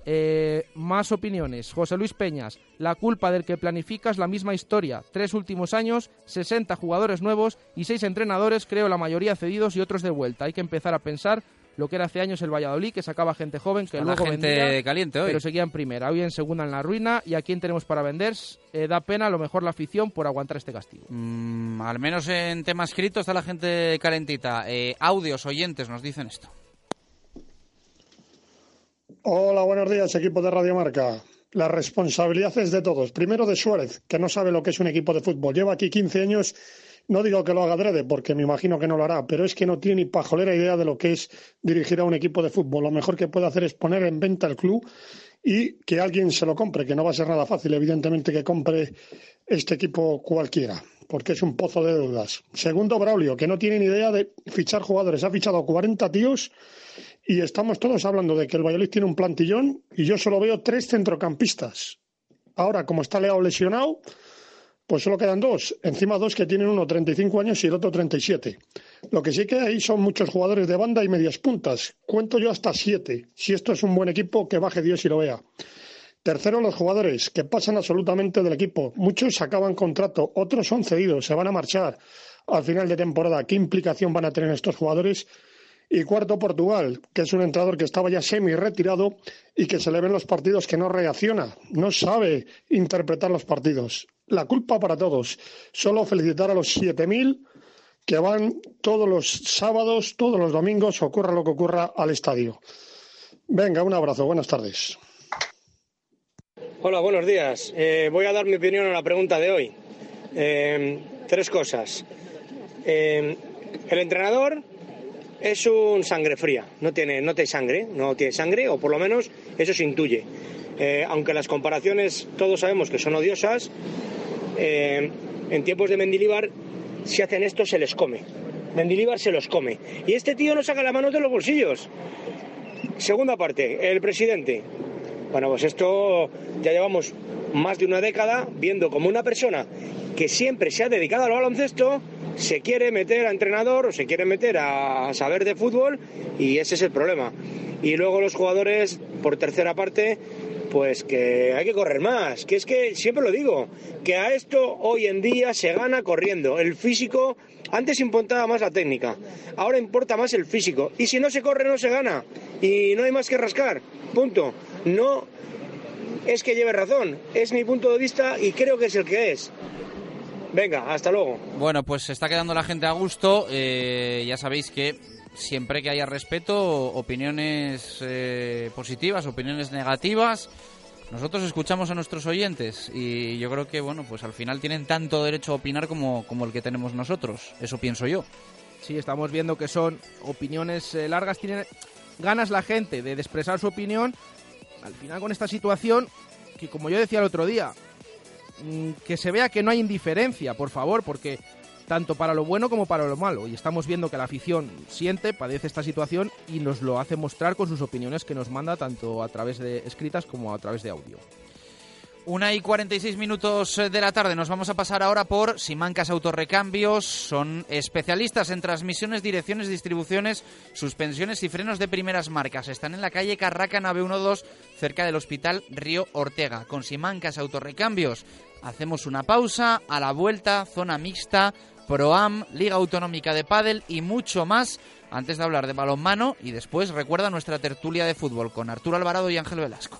Eh, más opiniones. José Luis Peñas. La culpa del que planifica es la misma historia. Tres últimos años, 60 jugadores nuevos y seis entrenadores, creo la mayoría cedidos y otros de vuelta. Hay que empezar a pensar lo que era hace años el Valladolid, que sacaba gente joven que Está luego gente vendía, caliente hoy. pero seguía en primera. Hoy en segunda en la ruina y a quién tenemos para vender. Eh, da pena a lo mejor la afición por aguantar este castigo. Mm, al menos en tema escrito está la gente calentita. Eh, audios, oyentes nos dicen esto. Hola, buenos días, equipo de Radio Marca. La responsabilidad es de todos. Primero de Suárez, que no sabe lo que es un equipo de fútbol. Lleva aquí 15 años. No digo que lo haga adrede, porque me imagino que no lo hará, pero es que no tiene ni pajolera idea de lo que es dirigir a un equipo de fútbol. Lo mejor que puede hacer es poner en venta el club y que alguien se lo compre, que no va a ser nada fácil, evidentemente, que compre este equipo cualquiera, porque es un pozo de deudas. Segundo, Braulio, que no tiene ni idea de fichar jugadores. Ha fichado 40 tíos y estamos todos hablando de que el Valladolid tiene un plantillón y yo solo veo tres centrocampistas. Ahora, como está Leao lesionado, pues solo quedan dos. Encima dos que tienen uno 35 años y el otro 37. Lo que sí que hay son muchos jugadores de banda y medias puntas. Cuento yo hasta siete. Si esto es un buen equipo, que baje Dios y lo vea. Tercero, los jugadores, que pasan absolutamente del equipo. Muchos acaban contrato, otros son cedidos, se van a marchar al final de temporada. ¿Qué implicación van a tener estos jugadores? Y cuarto, Portugal, que es un entrenador que estaba ya semi retirado y que se le ven los partidos que no reacciona, no sabe interpretar los partidos. La culpa para todos. Solo felicitar a los 7.000 que van todos los sábados, todos los domingos, ocurra lo que ocurra, al estadio. Venga, un abrazo, buenas tardes. Hola, buenos días. Eh, voy a dar mi opinión a la pregunta de hoy. Eh, tres cosas. Eh, el entrenador es un sangre fría, no tiene, no sangre, no tiene sangre, o por lo menos eso se intuye. Eh, aunque las comparaciones todos sabemos que son odiosas, eh, en tiempos de Mendilibar, si hacen esto se les come. Mendilibar se los come. Y este tío no saca las manos de los bolsillos. Segunda parte, el presidente. Bueno, pues esto ya llevamos más de una década viendo como una persona que siempre se ha dedicado al baloncesto se quiere meter a entrenador o se quiere meter a saber de fútbol y ese es el problema. Y luego los jugadores, por tercera parte, pues que hay que correr más. Que es que siempre lo digo, que a esto hoy en día se gana corriendo. El físico, antes importaba más la técnica, ahora importa más el físico. Y si no se corre, no se gana. Y no hay más que rascar. Punto. No es que lleve razón, es mi punto de vista y creo que es el que es. Venga, hasta luego. Bueno, pues se está quedando la gente a gusto. Eh, ya sabéis que siempre que haya respeto, opiniones eh, positivas, opiniones negativas, nosotros escuchamos a nuestros oyentes y yo creo que, bueno, pues al final tienen tanto derecho a opinar como, como el que tenemos nosotros. Eso pienso yo. Sí, estamos viendo que son opiniones eh, largas, tiene ganas la gente de expresar su opinión. Al final con esta situación, que como yo decía el otro día, que se vea que no hay indiferencia, por favor, porque tanto para lo bueno como para lo malo. Y estamos viendo que la afición siente, padece esta situación y nos lo hace mostrar con sus opiniones que nos manda tanto a través de escritas como a través de audio. Una y 46 minutos de la tarde. Nos vamos a pasar ahora por Simancas Autorrecambios. Son especialistas en transmisiones, direcciones, distribuciones, suspensiones y frenos de primeras marcas. Están en la calle Carraca, nave 12, cerca del Hospital Río Ortega. Con Simancas Autorrecambios Hacemos una pausa, a la vuelta, zona mixta, Proam, Liga Autonómica de Pádel y mucho más antes de hablar de balonmano y después recuerda nuestra tertulia de fútbol con Arturo Alvarado y Ángel Velasco.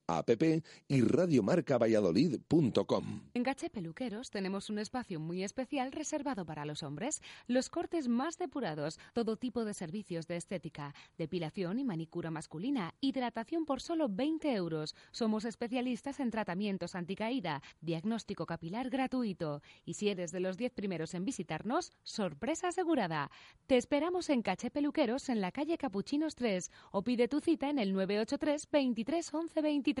app y radiomarcavalladolid.com. En Caché Peluqueros tenemos un espacio muy especial reservado para los hombres, los cortes más depurados, todo tipo de servicios de estética, depilación y manicura masculina, hidratación por solo 20 euros. Somos especialistas en tratamientos anticaída, diagnóstico capilar gratuito. Y si eres de los 10 primeros en visitarnos, sorpresa asegurada. Te esperamos en Caché Peluqueros en la calle Capuchinos 3 o pide tu cita en el 983 23 11 23.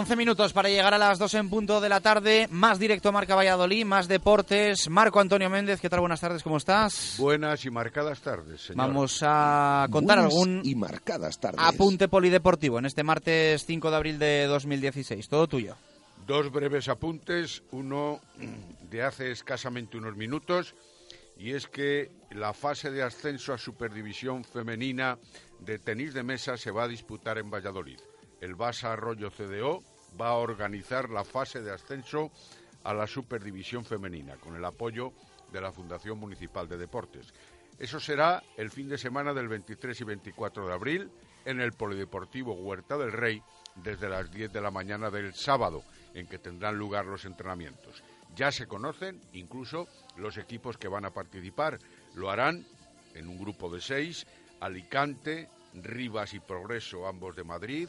11 minutos para llegar a las 2 en punto de la tarde. Más directo Marca Valladolid, más deportes. Marco Antonio Méndez, ¿qué tal? Buenas tardes, ¿cómo estás? Buenas y marcadas tardes, señor. Vamos a contar algún y marcadas tardes. apunte polideportivo en este martes 5 de abril de 2016. Todo tuyo. Dos breves apuntes. Uno de hace escasamente unos minutos. Y es que la fase de ascenso a Superdivisión Femenina de tenis de mesa se va a disputar en Valladolid el Basa Arroyo CDO va a organizar la fase de ascenso a la Superdivisión Femenina, con el apoyo de la Fundación Municipal de Deportes. Eso será el fin de semana del 23 y 24 de abril en el Polideportivo Huerta del Rey desde las 10 de la mañana del sábado, en que tendrán lugar los entrenamientos. Ya se conocen incluso los equipos que van a participar. Lo harán en un grupo de seis, Alicante, Rivas y Progreso, ambos de Madrid,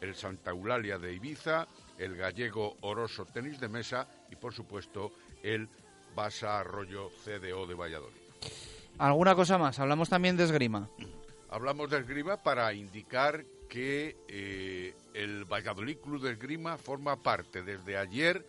el Santa Eulalia de Ibiza, el gallego Oroso Tenis de Mesa y, por supuesto, el Basa Arroyo CDO de Valladolid. ¿Alguna cosa más? Hablamos también de esgrima. Hablamos de esgrima para indicar que eh, el Valladolid Club de Esgrima forma parte desde ayer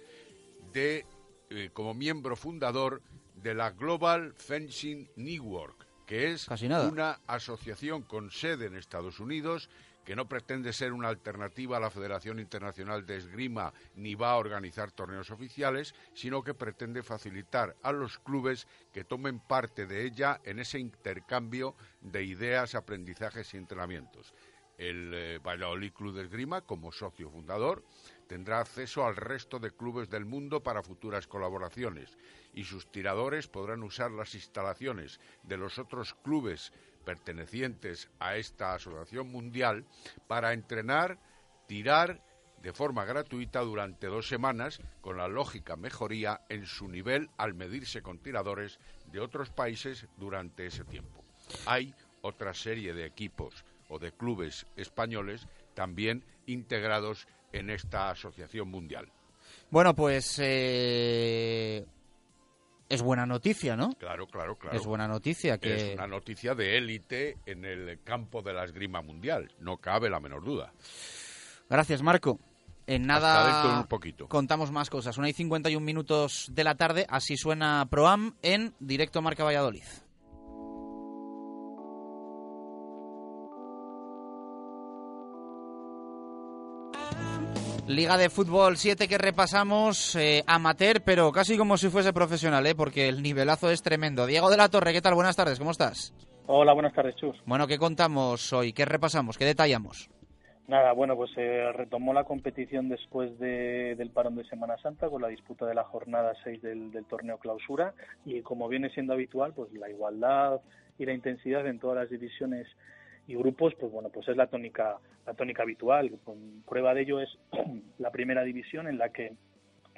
de eh, como miembro fundador de la Global Fencing Network, que es una asociación con sede en Estados Unidos que no pretende ser una alternativa a la Federación Internacional de Esgrima ni va a organizar torneos oficiales, sino que pretende facilitar a los clubes que tomen parte de ella en ese intercambio de ideas, aprendizajes y entrenamientos. El eh, Valladolid Club de Esgrima, como socio fundador, tendrá acceso al resto de clubes del mundo para futuras colaboraciones y sus tiradores podrán usar las instalaciones de los otros clubes pertenecientes a esta asociación mundial para entrenar, tirar de forma gratuita durante dos semanas con la lógica mejoría en su nivel al medirse con tiradores de otros países durante ese tiempo. Hay otra serie de equipos o de clubes españoles también integrados en esta asociación mundial. Bueno, pues eh, es buena noticia, ¿no? Claro, claro, claro. Es buena noticia que... Es una noticia de élite en el campo de la esgrima mundial, no cabe la menor duda. Gracias, Marco. En nada un poquito. contamos más cosas. Una y 51 minutos de la tarde, así suena Proam en directo Marca Valladolid. Liga de Fútbol 7 que repasamos, eh, amateur, pero casi como si fuese profesional, ¿eh? porque el nivelazo es tremendo. Diego de la Torre, ¿qué tal? Buenas tardes, ¿cómo estás? Hola, buenas tardes, Chus. Bueno, ¿qué contamos hoy? ¿Qué repasamos? ¿Qué detallamos? Nada, bueno, pues se retomó la competición después del parón de Semana Santa con la disputa de la jornada 6 del, del torneo clausura y como viene siendo habitual, pues la igualdad y la intensidad en todas las divisiones y grupos, pues bueno, pues es la tónica, la tónica habitual. Prueba de ello es la primera división en la que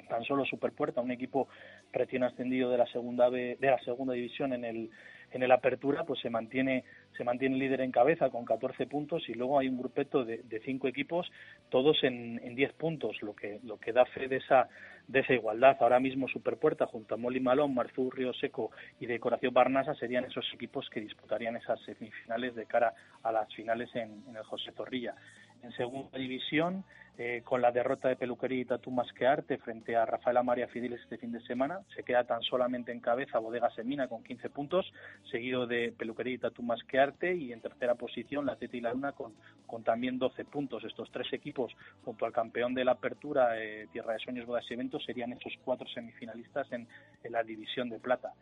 tan solo Superpuerta, un equipo recién ascendido de la segunda de la segunda división en el en el Apertura, pues se mantiene se mantiene líder en cabeza con 14 puntos y luego hay un grupeto de, cinco equipos, todos en, en 10 puntos, lo que lo que da fe de esa de esa igualdad. Ahora mismo Superpuerta junto a Moli Malón, Marzú Río Seco y Decoración Barnasa serían esos equipos que disputarían esas semifinales de cara a las finales en, en el José Zorrilla. En segunda división, eh, con la derrota de Peluquería y Tatu Masquearte frente a Rafaela María Fideles este fin de semana, se queda tan solamente en cabeza Bodega Semina con 15 puntos, seguido de Peluquería y Tatu Masquearte y en tercera posición la Teta y la Luna con, con también 12 puntos. Estos tres equipos, junto al campeón de la apertura, eh, Tierra de Sueños Bodas y Eventos, serían esos cuatro semifinalistas en, en la división de plata.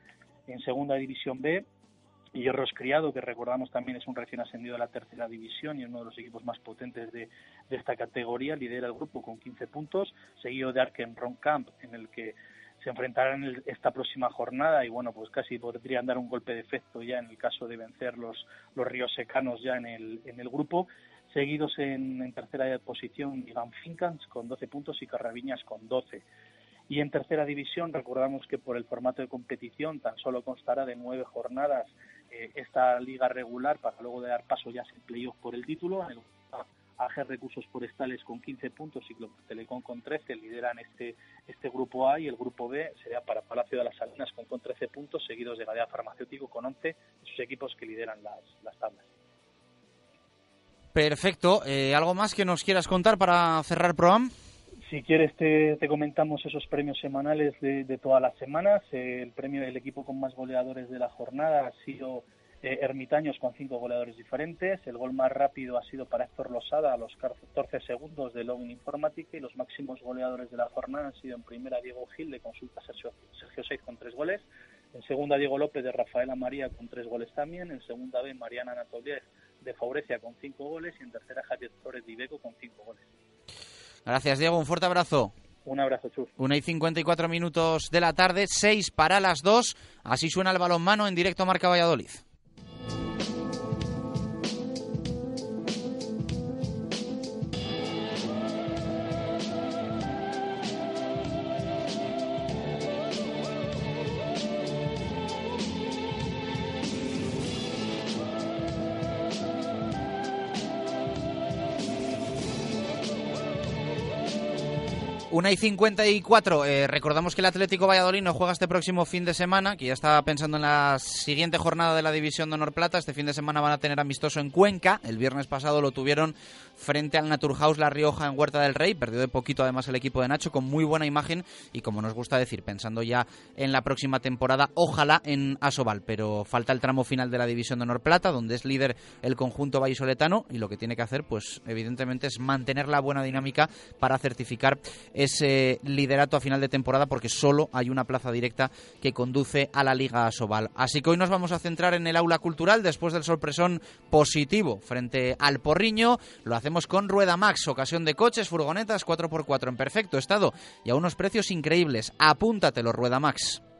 En segunda división B, Hierros Criado, que recordamos también es un recién ascendido a la tercera división y uno de los equipos más potentes de, esta categoría, lidera el grupo con 15 puntos, seguido de Arken Camp, en el que se enfrentarán esta próxima jornada y bueno, pues casi podrían dar un golpe de efecto ya en el caso de vencer los, los ríos secanos ya en el, en el grupo. Seguidos en, en tercera posición, Ivan Fincans con 12 puntos y Carraviñas con 12. Y en tercera división, recordamos que por el formato de competición tan solo constará de nueve jornadas eh, esta liga regular para luego de dar paso ya sin playoff por el título. En el AG Recursos Forestales con 15 puntos y Club Telecom con 13 lideran este, este grupo A y el grupo B sería para Palacio de las Salinas con, con 13 puntos, seguidos de Gadea Farmacéutico con 11, esos equipos que lideran las, las tablas. Perfecto. Eh, ¿Algo más que nos quieras contar para cerrar ProAm? Si quieres te, te, comentamos esos premios semanales de, todas las semanas. El premio del equipo con más goleadores de la jornada ha sido eh, Ermitaños con cinco goleadores diferentes. El gol más rápido ha sido para Héctor Losada a los 14 segundos de Login Informática y los máximos goleadores de la jornada han sido en primera Diego Gil de Consulta Sergio, Sergio con tres goles. En segunda Diego López de Rafaela María con tres goles también. En segunda B Mariana Anatoliev de Faurecia con cinco goles y en tercera Javier Torres de con cinco goles. Gracias, Diego. Un fuerte abrazo. Un abrazo, Chus. Una y 54 minutos de la tarde, seis para las dos. Así suena el balonmano en directo Marca Valladolid. Una y 54. Eh, recordamos que el Atlético Valladolid no juega este próximo fin de semana, que ya está pensando en la siguiente jornada de la División de Honor Plata. Este fin de semana van a tener amistoso en Cuenca. El viernes pasado lo tuvieron frente al Naturhaus La Rioja en Huerta del Rey. Perdió de poquito además el equipo de Nacho con muy buena imagen y como nos gusta decir, pensando ya en la próxima temporada, ojalá en Asobal. Pero falta el tramo final de la División de Honor Plata, donde es líder el conjunto vallisoletano y lo que tiene que hacer, pues evidentemente es mantener la buena dinámica para certificar ese liderato a final de temporada porque solo hay una plaza directa que conduce a la Liga Asobal. Así que hoy nos vamos a centrar en el aula cultural después del sorpresón positivo frente al Porriño. Lo hacemos con Rueda Max, ocasión de coches, furgonetas 4x4 en perfecto estado y a unos precios increíbles. Apúntatelo, Rueda Max.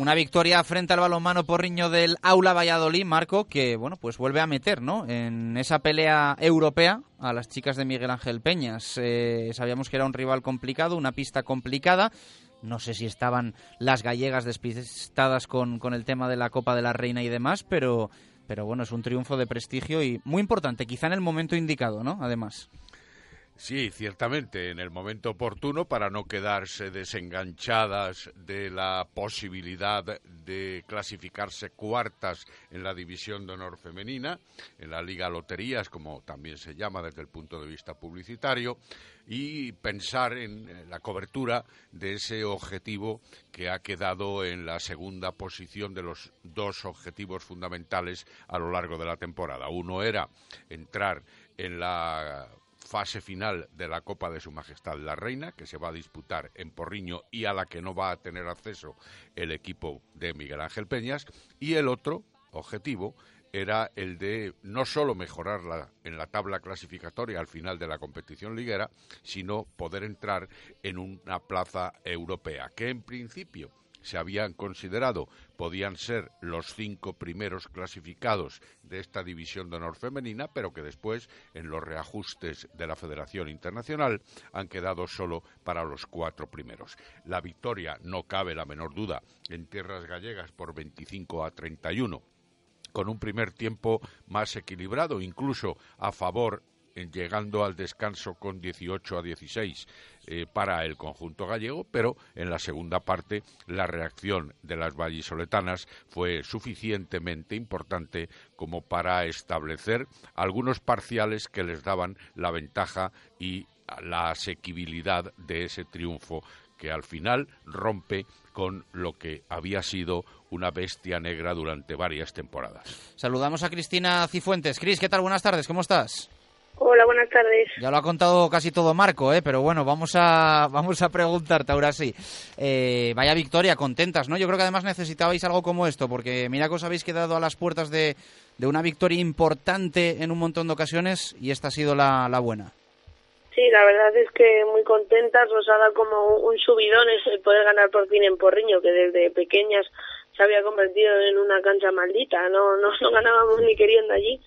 Una victoria frente al balonmano porriño del Aula Valladolid, Marco, que bueno, pues vuelve a meter, ¿no? En esa pelea europea a las chicas de Miguel Ángel Peñas. Eh, sabíamos que era un rival complicado, una pista complicada. No sé si estaban las gallegas despistadas con, con el tema de la Copa de la Reina y demás, pero, pero bueno, es un triunfo de prestigio y muy importante, quizá en el momento indicado, ¿no? Además. Sí, ciertamente, en el momento oportuno para no quedarse desenganchadas de la posibilidad de clasificarse cuartas en la división de honor femenina, en la Liga Loterías, como también se llama desde el punto de vista publicitario, y pensar en la cobertura de ese objetivo que ha quedado en la segunda posición de los dos objetivos fundamentales a lo largo de la temporada. Uno era entrar en la fase final de la Copa de Su Majestad la Reina, que se va a disputar en Porriño y a la que no va a tener acceso el equipo de Miguel Ángel Peñas, y el otro objetivo era el de no solo mejorarla en la tabla clasificatoria al final de la competición liguera, sino poder entrar en una plaza europea, que en principio se habían considerado podían ser los cinco primeros clasificados de esta división de honor femenina, pero que después, en los reajustes de la Federación Internacional, han quedado solo para los cuatro primeros. La victoria, no cabe la menor duda, en tierras gallegas por 25 a 31 con un primer tiempo más equilibrado, incluso a favor llegando al descanso con 18 a 16 eh, para el conjunto gallego, pero en la segunda parte la reacción de las vallisoletanas fue suficientemente importante como para establecer algunos parciales que les daban la ventaja y la asequibilidad de ese triunfo que al final rompe con lo que había sido una bestia negra durante varias temporadas. Saludamos a Cristina Cifuentes. Cris, ¿qué tal? Buenas tardes, ¿cómo estás? Hola, buenas tardes. Ya lo ha contado casi todo Marco, ¿eh? pero bueno, vamos a, vamos a preguntarte ahora sí. Eh, vaya victoria, contentas, ¿no? Yo creo que además necesitabais algo como esto, porque mira que os habéis quedado a las puertas de, de una victoria importante en un montón de ocasiones y esta ha sido la, la buena. Sí, la verdad es que muy contentas, nos ha dado como un subidón el poder ganar por fin en Porriño, que desde pequeñas se había convertido en una cancha maldita, no, no, no ganábamos ni queriendo allí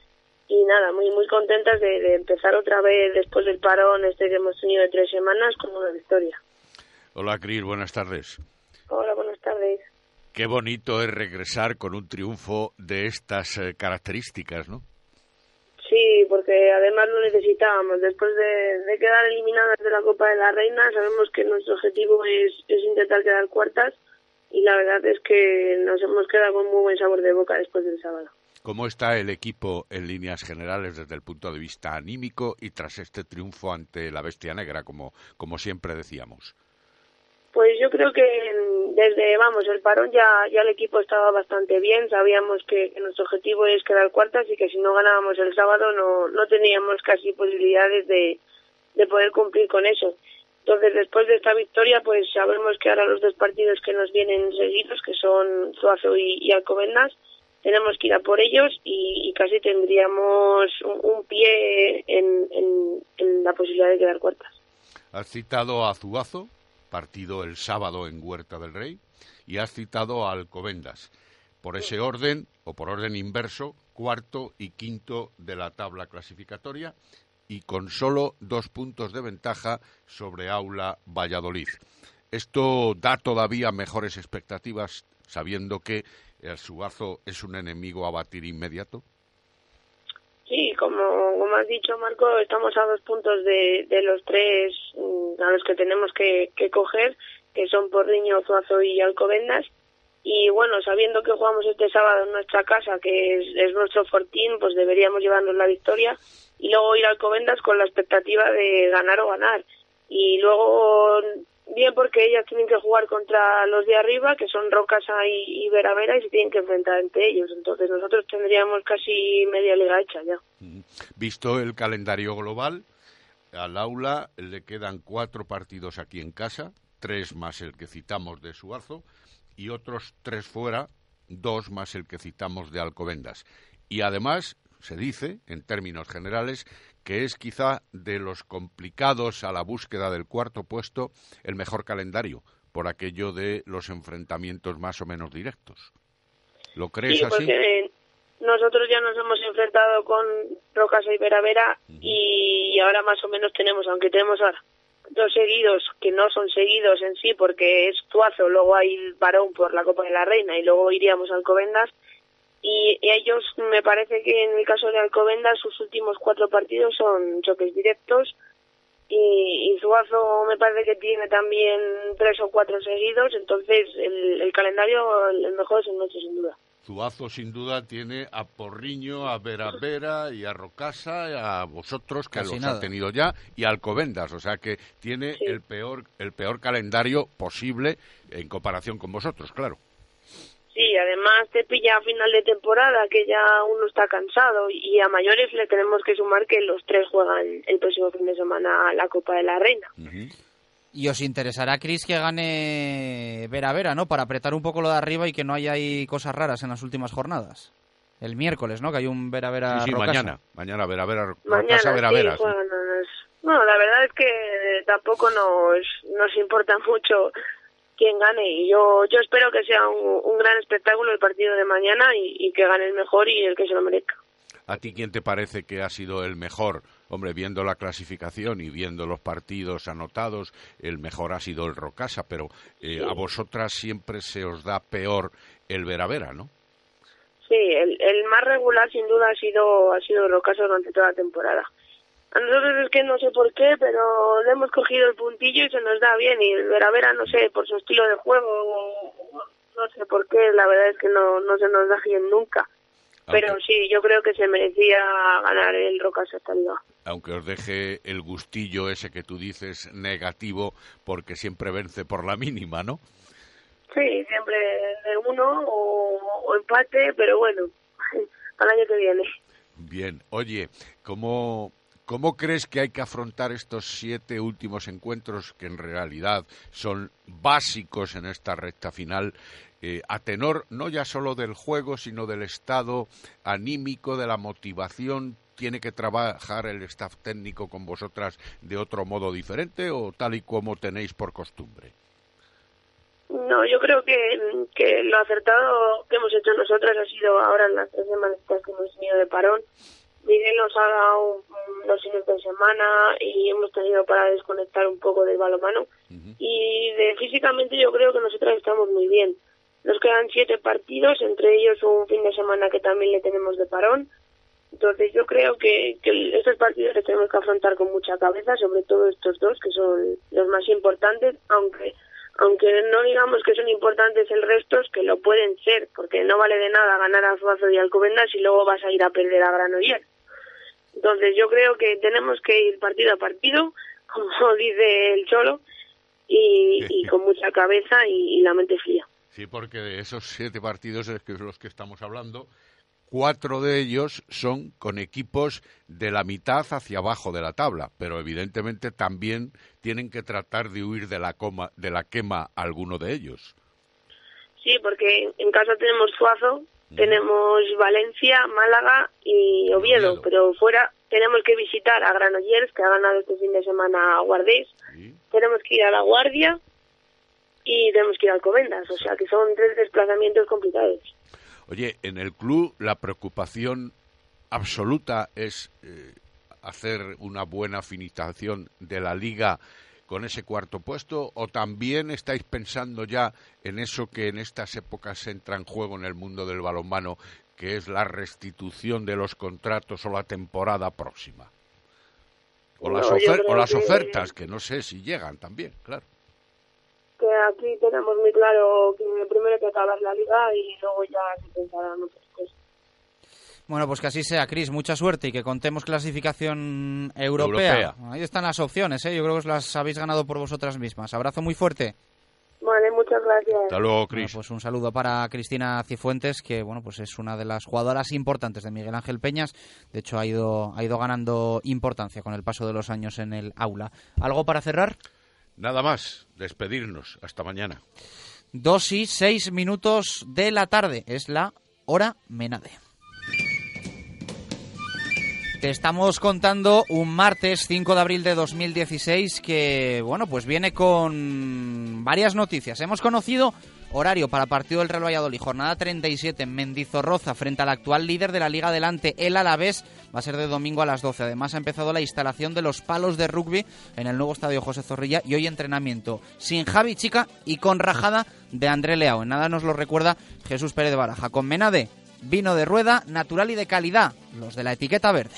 y nada, muy muy contentas de, empezar otra vez después del parón este que hemos tenido de tres semanas con una victoria. Hola Cris, buenas tardes. Hola, buenas tardes. Qué bonito es regresar con un triunfo de estas eh, características, ¿no? Sí, porque además lo necesitábamos. Después de, quedar eliminadas de la Copa de la Reina, sabemos que nuestro objetivo es, es intentar quedar cuartas y la verdad es que nos hemos quedado con muy buen sabor de boca después del sábado. ¿Cómo está el equipo en líneas generales desde el punto de vista anímico y tras este triunfo ante la Bestia Negra, como, como siempre decíamos? Pues yo creo que desde, vamos, el parón ya, ya el equipo estaba bastante bien, sabíamos que, nuestro objetivo es quedar cuartas y que si no ganábamos el sábado no, no teníamos casi posibilidades de, de poder cumplir con eso. Entonces, después de esta victoria, pues sabemos que ahora los dos partidos que nos vienen seguidos, que son Zuazo y, y Alcobendas, tenemos que ir a por ellos y, casi tendríamos un, pie en la posibilidad de quedar cuartas. Has citado a Zuazo, partido el sábado en Huerta del Rey, y has citado a Alcobendas. Por ese orden, o por orden inverso, cuarto y quinto de la tabla clasificatoria y con solo dos puntos de ventaja sobre Aula Valladolid. Esto da todavía mejores expectativas, sabiendo que el Suazo es un enemigo a batir inmediato. Sí, como, como has dicho, Marco, estamos a dos puntos de, de los tres mm, a los que tenemos que, que coger, que son Porriño, Zuazo y Alcobendas. Y bueno, sabiendo que jugamos este sábado en nuestra casa, que es, es nuestro fortín, pues deberíamos llevarnos la victoria y luego ir a Alcobendas con la expectativa de ganar o ganar. Y luego, bien porque ellas tienen que jugar contra los de arriba, que son Rocasa y, y Vera Vera, y se tienen que enfrentar entre ellos. Entonces nosotros tendríamos casi media liga hecha ya. Visto el calendario global, al aula le quedan cuatro partidos aquí en casa, tres más el que citamos de Suazo y otros tres fuera, dos más el que citamos de Alcobendas. Y además se dice, en términos generales, que es quizá de los complicados a la búsqueda del cuarto puesto el mejor calendario, por aquello de los enfrentamientos más o menos directos. ¿Lo crees Sí, así? porque nosotros ya nos hemos enfrentado con Rocasa y Vera Vera y ahora más o menos tenemos, aunque tenemos ahora dos seguidos que no son seguidos en sí porque es Tuazo, luego hay el varón por la Copa de la Reina y luego iríamos a Alcobendas y, y ellos me parece que en el caso de Alcobendas sus últimos cuatro partidos son choques directos y, y Zuazo me parece que tiene también tres o cuatro seguidos, entonces el, el calendario el mejor es el nuestro sin duda. Zuazo sin duda tiene a Porriño, a Vera Vera y a Rocasa, y a vosotros que Casi los nada. ha tenido ya y a Alcobendas, o sea que tiene el peor el peor calendario posible en comparación con vosotros, claro. Sí, además te pilla a final de temporada que ya uno está cansado y a mayores le tenemos que sumar que los tres juegan el próximo fin de semana la Copa de la Reina. Y os interesará, Cris, que gane Vera Vera, ¿no? Para apretar un poco lo de arriba y que no haya ahí cosas raras en las últimas jornadas. El miércoles, ¿no? Que hay un Vera Vera Sí, sí, Rocasa. mañana, mañana Vera Vera, Mañana Rocasa Vera sí, Vera. sí. juegan a las- No, la verdad es que tampoco nos, nos importa mucho quién gane y yo yo espero que sea un, un gran espectáculo el partido de mañana y, y que gane el mejor y el que se lo merezca. ¿A ti quién te parece que ha sido el mejor? Hombre, viendo la clasificación y viendo los partidos anotados, el mejor ha sido el Rocasa, pero eh, a vosotras siempre se os da peor el Vera Vera, ¿no? Sí, el, el más regular sin duda ha sido ha sido Rocasa durante toda la temporada. A nosotros es que no sé por qué, pero le hemos cogido el puntillo y se nos da bien. Y el Vera Vera, no sé, por su estilo de juego, no sé por qué, la verdad es que no, no se nos da bien nunca. Pero sí, yo creo que se merecía ganar el esta liga. Aunque os deje el gustillo ese que tú dices negativo, porque siempre vence por la mínima, ¿no? Sí, siempre de uno o, o empate, pero bueno, al año que viene. Bien, oye, ¿cómo, ¿cómo crees que hay que afrontar estos siete últimos encuentros que en realidad son básicos en esta recta final? eh, a tenor no ya solo del juego, sino del estado anímico, de la motivación. ¿Tiene que trabajar el staff técnico con vosotras de otro modo diferente o tal y como tenéis por costumbre? No, yo creo que, que lo acertado que hemos hecho nosotras ha sido ahora en las tres semanas que hemos tenido de parón. Miguel nos ha dado los fines de semana y hemos tenido para desconectar un poco del balomano. Y de, físicamente yo creo que nosotras estamos muy bien. Nos quedan siete partidos, entre ellos un fin de semana que también le tenemos de parón. Entonces yo creo que, que estos partidos los tenemos que afrontar con mucha cabeza, sobre todo estos dos que son los más importantes, aunque aunque no digamos que son importantes el resto, es que lo pueden ser, porque no vale de nada ganar a Zuazo y Alcobendas si luego vas a ir a perder a Granollers. Entonces yo creo que tenemos que ir partido a partido, como dice el Cholo, y, y con mucha cabeza y, y la mente fría. Sí, porque de esos siete partidos es que los que estamos hablando, cuatro de ellos son con equipos de la mitad hacia abajo de la tabla, pero evidentemente también tienen que tratar de huir de la, coma, de la quema alguno de ellos. Sí, porque en casa tenemos Zuazo, tenemos Valencia, Málaga y Oviedo, pero fuera tenemos que visitar a Granollers, que ha ganado este fin de semana a Guardés, tenemos que ir a La Guardia y tenemos que ir a Alcobendas, o sea que son tres desplazamientos complicados. Oye, en el club la preocupación absoluta es eh, hacer una buena finalización de la liga con ese cuarto puesto o también estáis pensando ya en eso que en estas épocas entra en juego en el mundo del balonmano, que es la restitución de los contratos o la temporada próxima? O las, No, ofer- o las que- ofertas, que no sé si llegan también, claro. Que aquí tenemos muy claro que primero hay que acabar la liga y luego ya se pensarán otras. Bueno, pues que así sea, Cris. Mucha suerte y que contemos clasificación europea. Europea. Ahí están las opciones, ¿eh? Yo creo que os las habéis ganado por vosotras mismas. Abrazo muy fuerte. Vale, muchas gracias. luego, Bueno, pues un saludo para Cristina Cifuentes, que bueno, pues es una de las jugadoras importantes de Miguel Ángel Peñas. De hecho, ha ido, ha ido ganando importancia con el paso de los años en el aula. ¿Algo para cerrar? Nada más, despedirnos. Hasta mañana. Dos y seis minutos de la tarde. Es la hora Menade. Te estamos contando un martes 5 de abril de 2016 que, bueno, pues viene con varias noticias. Hemos conocido horario para partido del Real Valladolid, jornada 37 en Mendizorroza frente al actual líder de la Liga Adelante, el Alavés, va a ser de domingo a las 12. Además ha empezado la instalación de los palos de rugby en el nuevo estadio José Zorrilla y hoy entrenamiento sin Javi Chica y con rajada de André Leao. En nada nos lo recuerda Jesús Pérez de Baraja. Con Menade, vino de rueda, natural y de calidad, los de la etiqueta verde.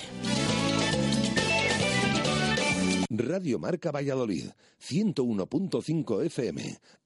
Radio Marca Valladolid, 101.5 FM,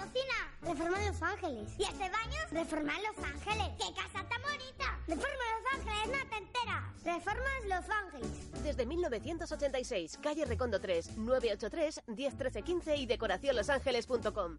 ¿Qué pasa de cocina? Reforma Los Ángeles. ¿Y este baño? Reforma Los Ángeles. ¡Qué casa tan bonita! Reforma Los Ángeles, no te enteras. Reformas Los Ángeles. Desde 1986, calle Recondo 3, 983 101315 y decoracionlosangeles.com.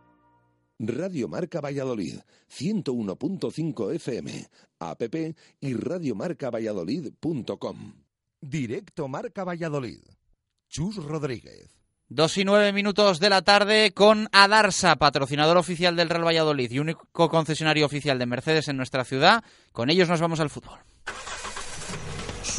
Radio Marca Valladolid, 101.5 FM, app y radiomarcavalladolid.com. Directo Marca Valladolid. Chus Rodríguez. Dos y nueve minutos de la tarde con Adarsa, patrocinador oficial del Real Valladolid y único concesionario oficial de Mercedes en nuestra ciudad. Con ellos nos vamos al fútbol.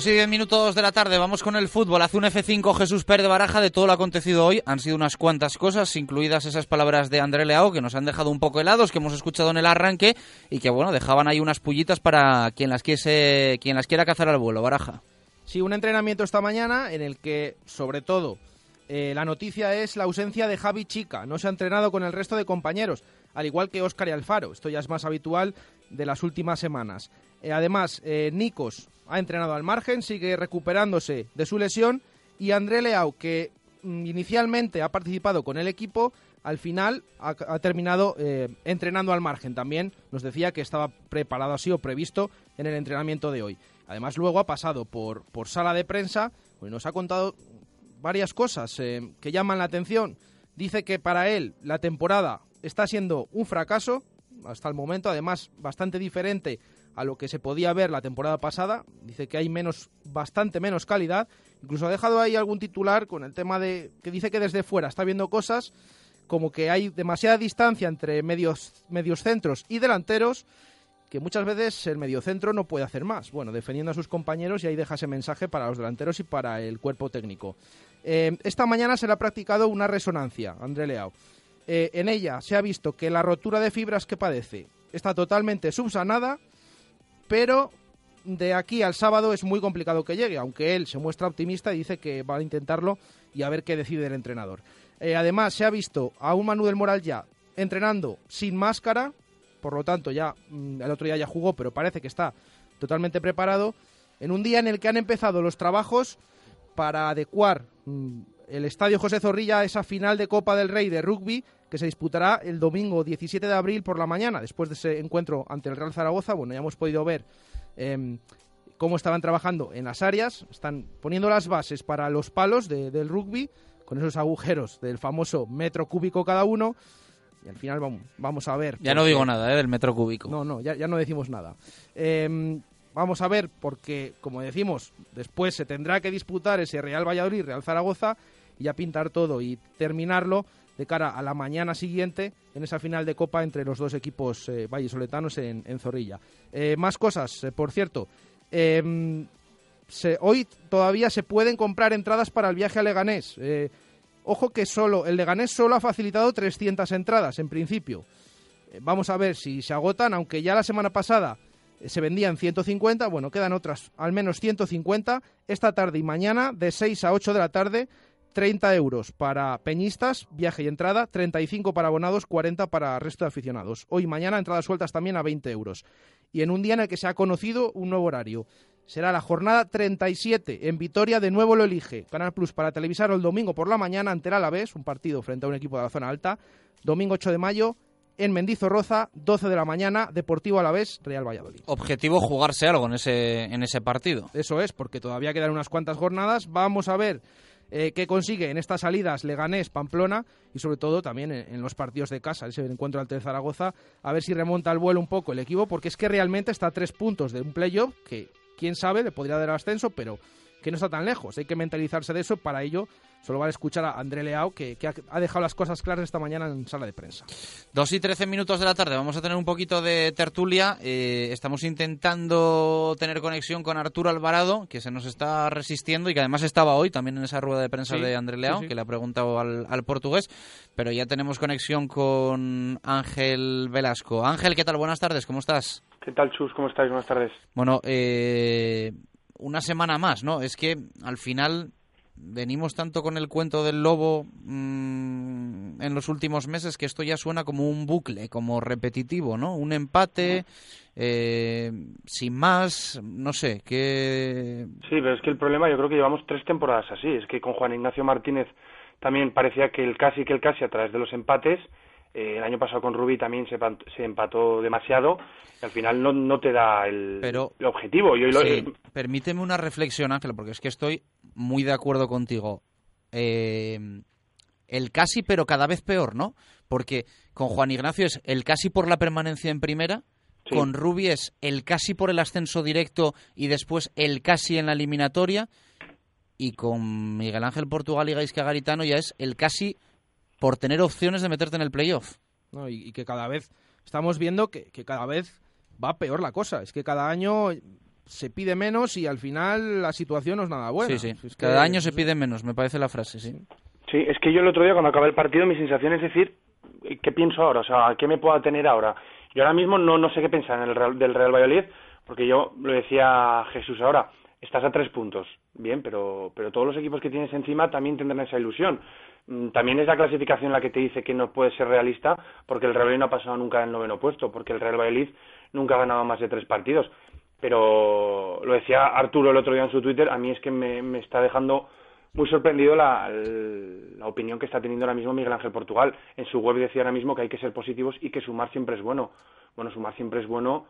Dos y diez minutos de la tarde, vamos con el fútbol. Hace un F5 Jesús Pérez de Baraja de todo lo acontecido hoy. Han sido unas cuantas cosas, incluidas esas palabras de André Leao, que nos han dejado un poco helados, que hemos escuchado en el arranque, y que bueno, dejaban ahí unas pullitas para quien las, quiese, quien las quiera cazar al vuelo, Baraja. Sí, un entrenamiento esta mañana en el que, sobre todo, eh, la noticia es la ausencia de Javi Chica. No se ha entrenado con el resto de compañeros, al igual que Óscar y Alfaro. Esto ya es más habitual de las últimas semanas. Eh, además, eh, Nikos ha entrenado al margen, sigue recuperándose de su lesión y André Leao, que mm, inicialmente ha participado con el equipo, al final ha, terminado eh, entrenando al margen. También nos decía que estaba preparado así o previsto en el entrenamiento de hoy. Además, luego ha pasado por, por sala de prensa y nos ha contado varias cosas que llaman la atención. Dice que para él la temporada está siendo un fracaso hasta el momento, además bastante diferente a lo que se podía ver la temporada pasada. Dice que hay menos, bastante menos calidad. Incluso ha dejado ahí algún titular con el tema de que dice que desde fuera está viendo cosas como que hay demasiada distancia entre medios, medios centros y delanteros que muchas veces el mediocentro no puede hacer más. Bueno, defendiendo a sus compañeros y ahí deja ese mensaje para los delanteros y para el cuerpo técnico. Eh, esta mañana se le ha practicado una resonancia, André Leao. Eh, en ella se ha visto que la rotura de fibras que padece está totalmente subsanada pero de aquí al sábado es muy complicado que llegue, aunque él se muestra optimista y dice que va a intentarlo y a ver qué decide el entrenador. Eh, además, se ha visto a un Manuel Moral ya entrenando sin máscara, por lo tanto, ya mm, el otro día ya jugó, pero parece que está totalmente preparado, en un día en el que han empezado los trabajos para adecuar mm, el Estadio José Zorrilla a esa final de Copa del Rey de rugby que se disputará el domingo 17 de abril por la mañana, después de ese encuentro ante el Real Zaragoza. Bueno, ya hemos podido ver em, cómo estaban trabajando en las áreas, están poniendo las bases para los palos del rugby, con esos agujeros del famoso metro cúbico cada uno. Y al final vamos, vamos a ver. Ya no digo nada ¿eh? del metro cúbico. No, no, ya, ya no decimos nada. Em, vamos a ver, porque, como decimos, después se tendrá que disputar ese Real Valladolid-Real Zaragoza y ya pintar todo y terminarlo de cara a la mañana siguiente en esa final de Copa entre los dos equipos eh, vallisoletanos en, Zorrilla. Eh, más cosas, eh, por cierto. Em, hoy todavía se pueden comprar entradas para el viaje a Leganés. ojo que solo el Leganés solo ha facilitado 300 entradas en principio. vamos a ver si se agotan, aunque ya la semana pasada se vendían 150, bueno, quedan otras al menos 150 esta tarde y mañana de 6 a 8 de la tarde 30 euros para peñistas, viaje y entrada, 35 para abonados, 40 para resto de aficionados. Hoy y mañana entradas sueltas también a 20 euros. Y en un día en el que se ha conocido un nuevo horario. Será la jornada 37 en Vitoria, de nuevo lo elige. Canal Plus para televisar el domingo por la mañana ante el Alavés, un partido frente a un equipo de la zona alta. Domingo 8 de mayo en Mendizorroza, 12 de la mañana, Deportivo Alavés, Real Valladolid. Objetivo jugarse algo en ese, en ese partido. Eso es, porque todavía quedan unas cuantas jornadas. Vamos a ver eh, que consigue en estas salidas Leganés, Pamplona y sobre todo también en, los partidos de casa, ese encuentro ante Zaragoza, a ver si remonta el vuelo un poco el equipo, porque es que realmente está a tres puntos de un playoff que quién sabe le podría dar ascenso, pero que no está tan lejos. Hay que mentalizarse de eso. Para ello, solo vale escuchar a André Leao, que, ha, dejado las cosas claras esta mañana en sala de prensa. Dos y trece minutos de la tarde. Vamos a tener un poquito de tertulia. Eh, estamos intentando tener conexión con Arturo Alvarado, que se nos está resistiendo y que además estaba hoy también en esa rueda de prensa de André Leao, que le ha preguntado al, portugués. Pero ya tenemos conexión con Ángel Velasco. Ángel, ¿qué tal? Buenas tardes, ¿cómo estás? ¿Qué tal, Chus? ¿Cómo estáis? Buenas tardes. Bueno, eh, una semana más, ¿no? Es que al final venimos tanto con el cuento del lobo mm, en los últimos meses que esto ya suena como un bucle, como repetitivo, ¿no? Un empate, eh, sin más, no sé, qué... Sí, pero es que el problema yo creo que llevamos tres temporadas así, es que con Juan Ignacio Martínez también parecía que el casi que el casi a través de los empates eh, el año pasado con Rubí también se, se empató demasiado y al final no, no te da el, el objetivo. Permíteme una reflexión, Ángel, porque es que estoy muy de acuerdo contigo. Eh, el casi, pero cada vez peor, ¿no? Porque con Juan Ignacio es el casi por la permanencia en primera, con Rubí es el casi por el ascenso directo y después el casi en la eliminatoria, y con Miguel Ángel Portugal y Gaisca Garitano ya es el casi por tener opciones de meterte en el playoff. No, y, que cada vez estamos viendo que, cada vez va peor la cosa. Es que cada año se pide menos y al final la situación no es nada buena. Sí, sí. Es que- Cada año se pide menos, me parece la frase, sí. Sí, es que yo el otro día cuando acabé el partido mi sensación es decir, ¿qué pienso ahora? O sea, ¿qué me puedo tener ahora? Yo ahora mismo no, no sé qué pensar en el Real- del Real Valladolid, porque yo lo decía Jesús ahora, estás a tres puntos, bien, pero, pero todos los equipos que tienes encima también tendrán esa ilusión. Mm, También es la clasificación la que te dice que no puede ser realista, porque el Real Valladolid no ha pasado nunca del noveno puesto, porque el Real Valladolid nunca ha ganado más de tres partidos. Pero lo decía Arturo el otro día en su Twitter, a mí es que me, me está dejando muy sorprendido la, la opinión que está teniendo ahora mismo Miguel Ángel Portugal. En su web decía ahora mismo que hay que ser positivos y que sumar siempre es bueno. Bueno, sumar siempre es bueno,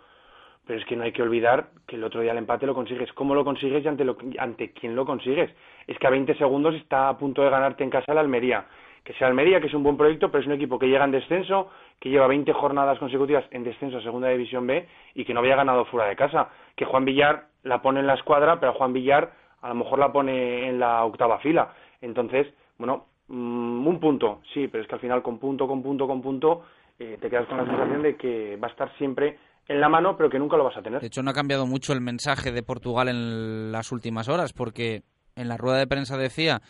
pero es que no hay que olvidar que el otro día el empate lo consigues. ¿Cómo lo consigues y ante, lo, ante quién lo consigues? Es que a 20 segundos está a punto de ganarte en casa el Almería. Que sea Almería, que es un buen proyecto, pero es un equipo que llega en descenso, que lleva 20 jornadas consecutivas en descenso a Segunda División B y que no había ganado fuera de casa. Que Juan Villar la pone en la escuadra, pero Juan Villar a lo mejor la pone en la octava fila. Entonces, bueno, mm, un punto, sí, pero es que al final con punto, con punto, con punto, eh, te quedas con la sensación de que va a estar siempre en la mano, pero que nunca lo vas a tener. De hecho, no ha cambiado mucho el mensaje de Portugal en las últimas horas, porque en la rueda de prensa decía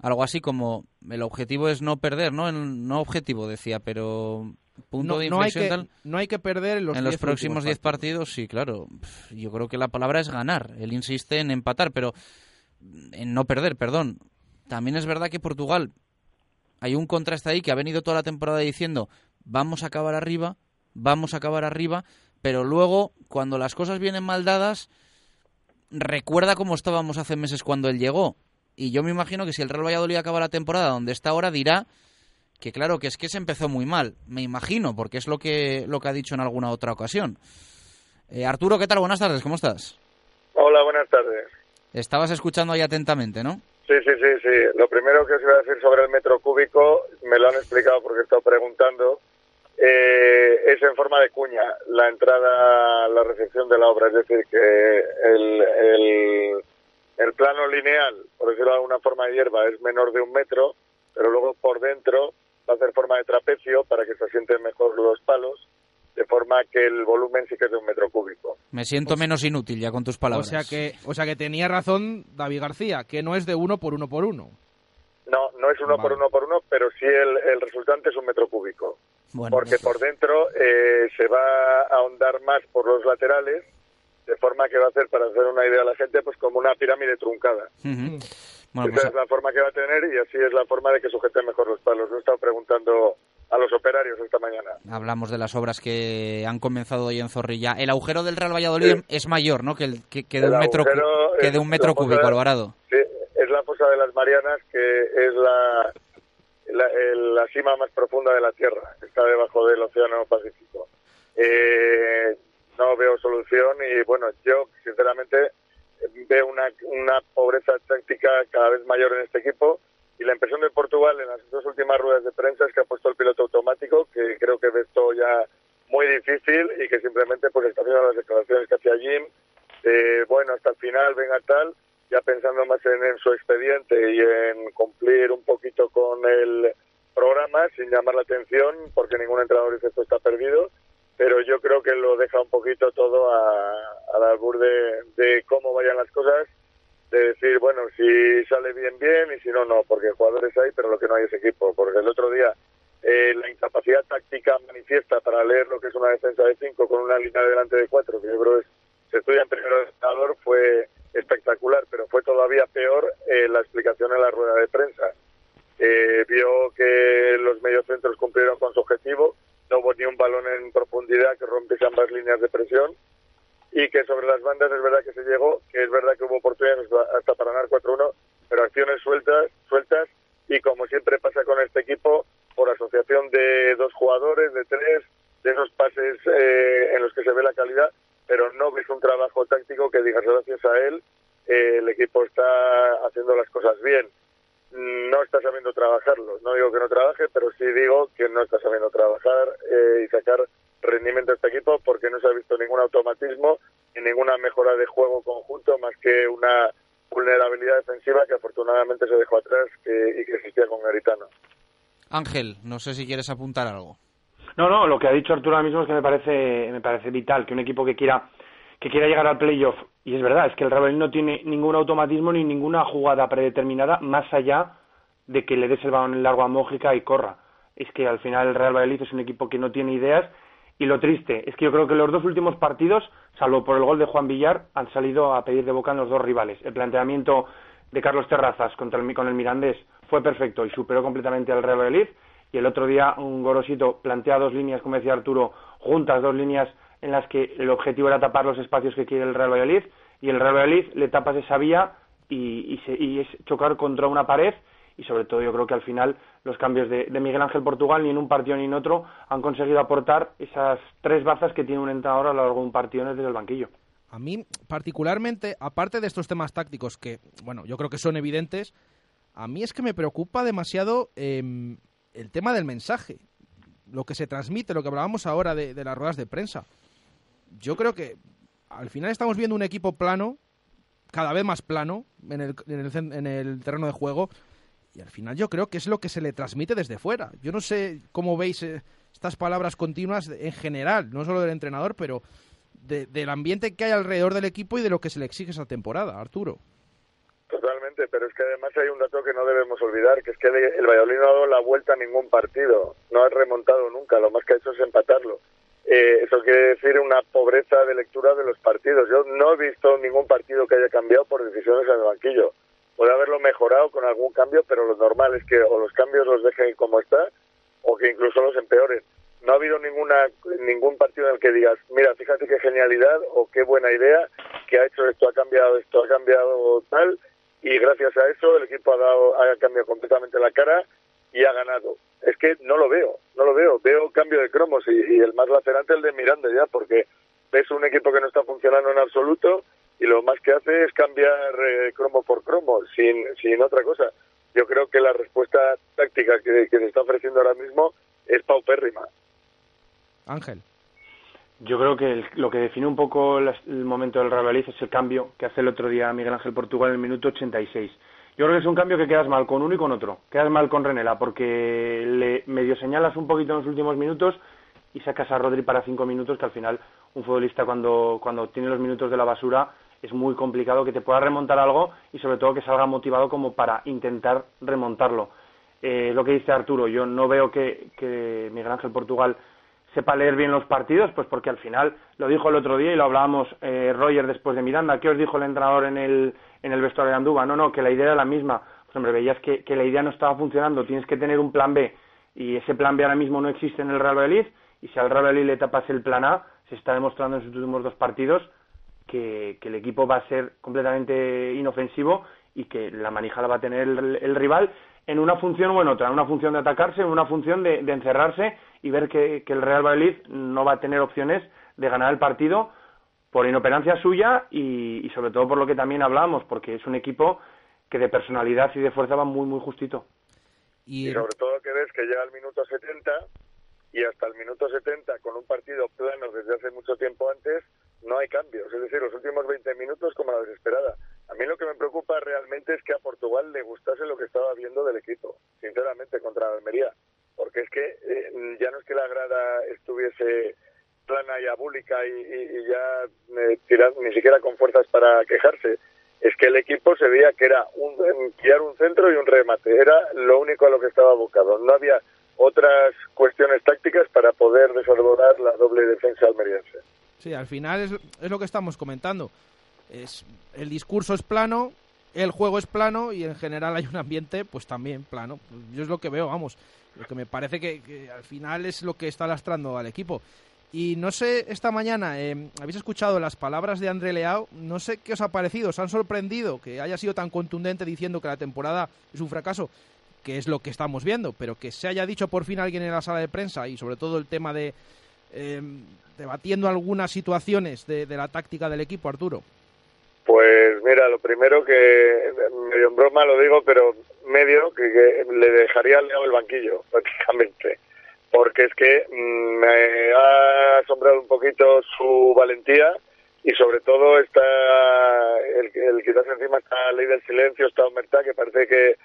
algo así como el objetivo es no perder, ¿no? El- no objetivo decía, pero punto No, de no hay inflexión que, tal. no hay que perder en los, en los 10 próximos últimos 10 partidos, sí, claro. Yo creo que la palabra es ganar. Él insiste en empatar, pero en no perder, perdón. También es verdad que Portugal, hay un contraste ahí que ha venido toda la temporada diciendo vamos a acabar arriba, vamos a acabar arriba, pero luego, cuando las cosas vienen mal dadas, recuerda cómo estábamos hace meses cuando él llegó. Y yo me imagino que si el Real Valladolid acaba la temporada donde está ahora, dirá que claro, que es que se empezó muy mal. Me imagino, porque es lo que, lo que ha dicho en alguna otra ocasión. Eh, Arturo, ¿qué tal? Buenas tardes, ¿cómo estás? Hola, buenas tardes. Estabas escuchando ahí atentamente, ¿no? Sí, sí, sí, sí. Lo primero que os iba a decir sobre el metro cúbico, me lo han explicado porque he estado preguntando, es en forma de cuña, la entrada, la recepción de la obra. Es decir, que el, el, el plano lineal, por decirlo de alguna forma de hierba, es menor de un metro, pero luego por dentro va a hacer forma de trapecio para que se asienten mejor los palos, de forma que el volumen sí que es de un metro cúbico. Me siento menos inútil ya con tus O palabras. sea que, o sea que tenía razón David García, que no es de uno por uno por uno. No, no es uno por uno por uno, pero sí el, el resultante es un metro cúbico. Bueno, porque por dentro eh, se va a ahondar más por los laterales, de forma que va a hacer, para hacer una idea a la gente, pues como una pirámide truncada. Ujú. Bueno, Esa pues es la forma que va a tener y así es la forma de que sujeten mejor los palos. Lo he estado preguntando a los operarios esta mañana. hablamos de las obras que han comenzado hoy en Zorrilla. El agujero del Real Valladolid es mayor, ¿no? Que, el, que, que de El un metro, que de un metro cúbico, de- Alvarado. Sí, es la fosa de las Marianas, que es la, la, cima más profunda de la Tierra, está debajo del Océano Pacífico. Eh, no veo solución y, bueno, yo, sinceramente, veo una, una pobreza táctica cada vez mayor en este equipo y la impresión de Portugal en las dos últimas ruedas de prensa es que ha puesto el piloto automático, que creo que ve esto ya muy difícil y que simplemente pues está haciendo las declaraciones que hacía Jim, eh, bueno, hasta el final, venga tal, ya pensando más en, en su expediente y en cumplir un poquito con el programa sin llamar la atención, porque ningún entrenador dice esto está perdido, pero yo creo que lo deja un poquito todo a, al albur de, de cómo vayan las cosas, de decir, bueno, si sale bien, bien, y si no, no, porque jugadores hay, pero lo que no hay es equipo, porque el otro día eh, la incapacidad táctica manifiesta para leer lo que es una defensa de cinco con una línea de delante de cuatro, que yo creo se estudia en primero entrenador, fue espectacular, pero fue todavía peor eh, la explicación en la rueda de prensa. Eh, vio que los mediocentros cumplieron con su objetivo, no hubo ni un balón en profundidad que rompiese ambas líneas de presión y que sobre las bandas es verdad que se llegó, que es verdad que hubo oportunidades hasta para ganar 4-1, pero acciones sueltas, sueltas y como siempre pasa con este equipo, por asociación de dos jugadores, de tres, de esos pases eh, en los que se ve la calidad, pero no ves un trabajo táctico que digas gracias a él eh, el equipo está haciendo las cosas bien. No está sabiendo trabajarlo. No digo que no trabaje, pero sí digo que no está sabiendo trabajar eh, y sacar rendimiento a este equipo porque no se ha visto ningún automatismo ni ninguna mejora de juego conjunto más que una vulnerabilidad defensiva que afortunadamente se dejó atrás que- y que existía con Garitano. Ángel, no sé si quieres apuntar algo. No, no, lo que ha dicho Arturo ahora mismo es que me parece, me parece vital que un equipo que quiera que quiera llegar al playoff. Y es verdad, es que el Real Valladolid no tiene ningún automatismo ni ninguna jugada predeterminada más allá de que le des el balón en largo a Mójica y corra. Es que al final el Real Valladolid es un equipo que no tiene ideas y lo triste es que yo creo que los dos últimos partidos, salvo por el gol de Juan Villar, han salido a pedir de boca en los dos rivales. El planteamiento de Carlos Terrazas contra el, con el Mirandés fue perfecto y superó completamente al Real Valladolid. Y el otro día un Gorosito plantea dos líneas, como decía Arturo, juntas dos líneas en las que el objetivo era tapar los espacios que quiere el Real Valladolid y el Real Valladolid le tapas esa vía y, y, es chocar contra una pared y sobre todo yo creo que al final los cambios de, Miguel Ángel Portugal ni en un partido ni en otro han conseguido aportar esas tres bazas que tiene un entrenador a lo largo de un partido desde el banquillo. A mí, particularmente, aparte de estos temas tácticos que, bueno, yo creo que son evidentes, a mí es que me preocupa demasiado em, el tema del mensaje, lo que se transmite, lo que hablábamos ahora de, las ruedas de prensa. Yo creo que al final estamos viendo un equipo plano, cada vez más plano en el, en el terreno de juego, y al final yo creo que es lo que se le transmite desde fuera. Yo no sé cómo veis eh, estas palabras continuas en general, no solo del entrenador, pero del ambiente que hay alrededor del equipo y de lo que se le exige esa temporada, Arturo. Totalmente, pero es que además hay un dato que no debemos olvidar, que es que el Valladolid no ha dado la vuelta a ningún partido, no ha remontado nunca, lo más que ha hecho es empatarlo. Eh, eso quiere decir una pobreza de lectura de los partidos. Yo no he visto ningún partido que haya cambiado por decisiones en el banquillo puede haberlo mejorado con algún cambio, pero lo normal es que o los cambios los dejen como está o que incluso los empeoren. No ha habido ninguna ningún partido en el que digas, mira, fíjate qué genialidad o qué buena idea que ha hecho esto, ha cambiado esto, ha cambiado tal, y gracias a eso el equipo ha, dado, ha cambiado completamente la cara y ha ganado. Es que no lo veo, no lo veo. Veo cambio de cromos y, el más lacerante el de Miranda ya, porque ves un equipo que no está funcionando en absoluto y lo más que hace es cambiar eh, cromo por cromo, sin, sin otra cosa. Yo creo que la respuesta táctica que, se está ofreciendo ahora mismo es paupérrima. Ángel. Yo creo que lo que define un poco el, momento del Real es el cambio que hace el otro día Miguel Ángel Portugal en el minuto 86. Yo creo que es un cambio que quedas mal con uno y con otro. Quedas mal con Renela porque le medio señalas un poquito en los últimos minutos y sacas a Rodri para cinco minutos que al final un futbolista cuando, cuando tiene los minutos de la basura es muy complicado que te pueda remontar algo y sobre todo que salga motivado como para intentar remontarlo. Eh, lo que dice Arturo, yo no veo que, que Miguel Ángel Portugal sepa leer bien los partidos, pues porque al final lo dijo el otro día y lo hablábamos eh, Roger después de Miranda. ¿Qué os dijo el entrenador en el, en el vestuario de Andúba? No, no, que la idea era la misma. Pues hombre, veías que, que la idea no estaba funcionando, tienes que tener un plan B y ese plan B ahora mismo no existe en el Real Valladolid y si al Real Valladolid le tapas el plan A, se está demostrando en sus últimos dos partidos que, el equipo va a ser completamente inofensivo y que la manija la va a tener el, rival en una función o en otra, en una función de atacarse, en una función de, encerrarse y ver que, el Real Valladolid no va a tener opciones de ganar el partido por inoperancia suya y, sobre todo por lo que también hablamos, porque es un equipo que de personalidad y de fuerza va muy, muy justito. Y, y sobre todo que ves que llega al minuto 70 y hasta el minuto 70 con un partido plano desde hace mucho tiempo antes no hay cambios, es decir, los últimos 20 minutos como la desesperada. A mí lo que me preocupa realmente es que a Portugal le gustase lo que estaba viendo del equipo, sinceramente, contra Almería, porque es que eh, ya no es que la grada estuviese plana y abúlica y, ya eh, ni siquiera con fuerzas para quejarse, es que el equipo se veía que era un, pillar un centro y un remate, era lo único a lo que estaba abocado, no había otras cuestiones tácticas para poder desarrollar la doble defensa almeriense. Sí, al final es, es lo que estamos comentando. Es, el discurso es plano, el juego es plano y en general hay un ambiente pues también plano. Yo es lo que veo, vamos. Lo que me parece que, al final es lo que está lastrando al equipo. Y no sé, esta mañana eh, habéis escuchado las palabras de André Leao, no sé qué os ha parecido, os han sorprendido que haya sido tan contundente diciendo que la temporada es un fracaso, que es lo que estamos viendo, pero que se haya dicho por fin alguien en la sala de prensa y sobre todo el tema de eh, debatiendo algunas situaciones de, la táctica del equipo, Arturo? Pues mira, lo primero que, medio en broma lo digo, pero medio que, le dejaría al el banquillo, prácticamente. Porque es que mm, me ha asombrado un poquito su valentía y sobre todo está el, el quitarse encima esta ley del silencio, esta humertad que parece que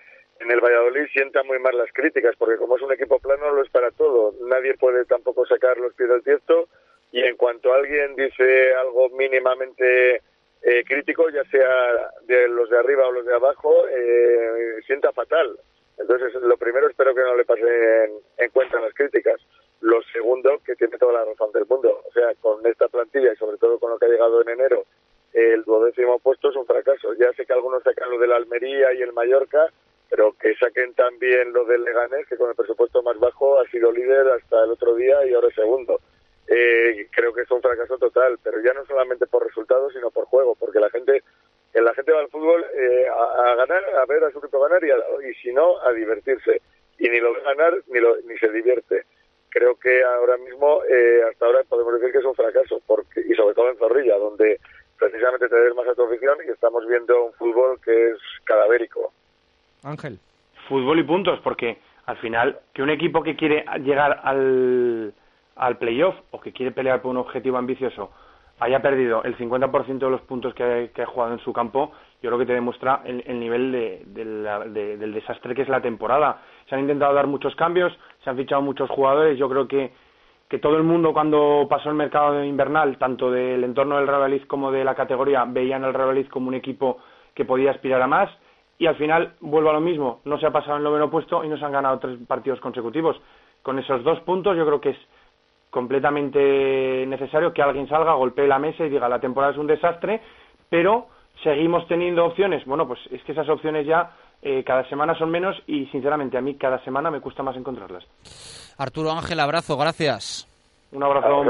en el Valladolid sienta muy mal las críticas, porque como es un equipo plano lo es para todo. Nadie puede tampoco sacar los pies del tiesto y en cuanto alguien dice algo mínimamente eh, crítico, ya sea de los de arriba o los de abajo, eh, sienta fatal. Entonces, lo primero espero que no le pasen en cuenta las críticas. Lo segundo, que tiene toda la razón del mundo. O sea, con esta plantilla y sobre todo con lo que ha llegado en enero, el duodécimo puesto es un fracaso. Ya sé que algunos sacan lo de la Almería y el Mallorca, pero que saquen también lo del Leganés, que con el presupuesto más bajo ha sido líder hasta el otro día y ahora segundo. Eh, creo que es un fracaso total, pero ya no solamente por resultados, sino por juego, porque la gente la gente va al fútbol eh, a, ganar, a ver a su equipo ganar y, y si no, a divertirse. Y ni lo ve ganar ni, lo, ni se divierte. Creo que ahora mismo, eh, hasta ahora podemos decir que es un fracaso, porque y sobre todo en Zorrilla, donde precisamente te des más a tu afición y estamos viendo un fútbol que es cadavérico. Ángel. Fútbol y puntos, porque al final que un equipo que quiere llegar al al playoff o que quiere pelear por un objetivo ambicioso haya perdido el 50% de los puntos que ha, jugado en su campo, yo creo que te demuestra el, nivel de, del desastre que es la temporada. Se han intentado dar muchos cambios, se han fichado muchos jugadores, yo creo que, que todo el mundo cuando pasó el mercado invernal, tanto del entorno del Real como de la categoría, veían al Real como un equipo que podía aspirar a más y al final vuelvo a lo mismo, no se ha pasado en el noveno puesto y no se han ganado tres partidos consecutivos. Con esos dos puntos yo creo que es completamente necesario que alguien salga, golpee la mesa y diga la temporada es un desastre, pero seguimos teniendo opciones. Bueno, pues es que esas opciones ya eh, cada semana son menos y sinceramente a mí cada semana me cuesta más encontrarlas. Arturo Ángel, abrazo, gracias. Un abrazo.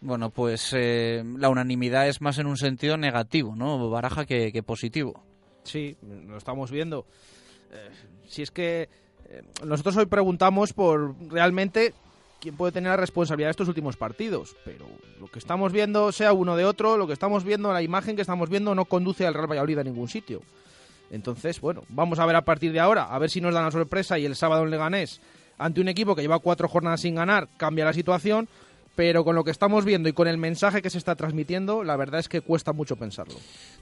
Bueno, pues eh, la unanimidad es más en un sentido negativo, ¿no? Baraja que, positivo. Sí, lo estamos viendo. Eh, si es que nosotros hoy preguntamos por realmente quién puede tener la responsabilidad de estos últimos partidos. Pero lo que estamos viendo, sea uno de otro, lo que estamos viendo, la imagen que estamos viendo, no conduce al Real Valladolid a ningún sitio. Entonces, bueno, vamos a ver a partir de ahora, a ver si nos dan la sorpresa y el sábado en Leganés, ante un equipo que lleva cuatro jornadas sin ganar, cambia la situación. Pero con lo que estamos viendo y con el mensaje que se está transmitiendo, la verdad es que cuesta mucho pensarlo.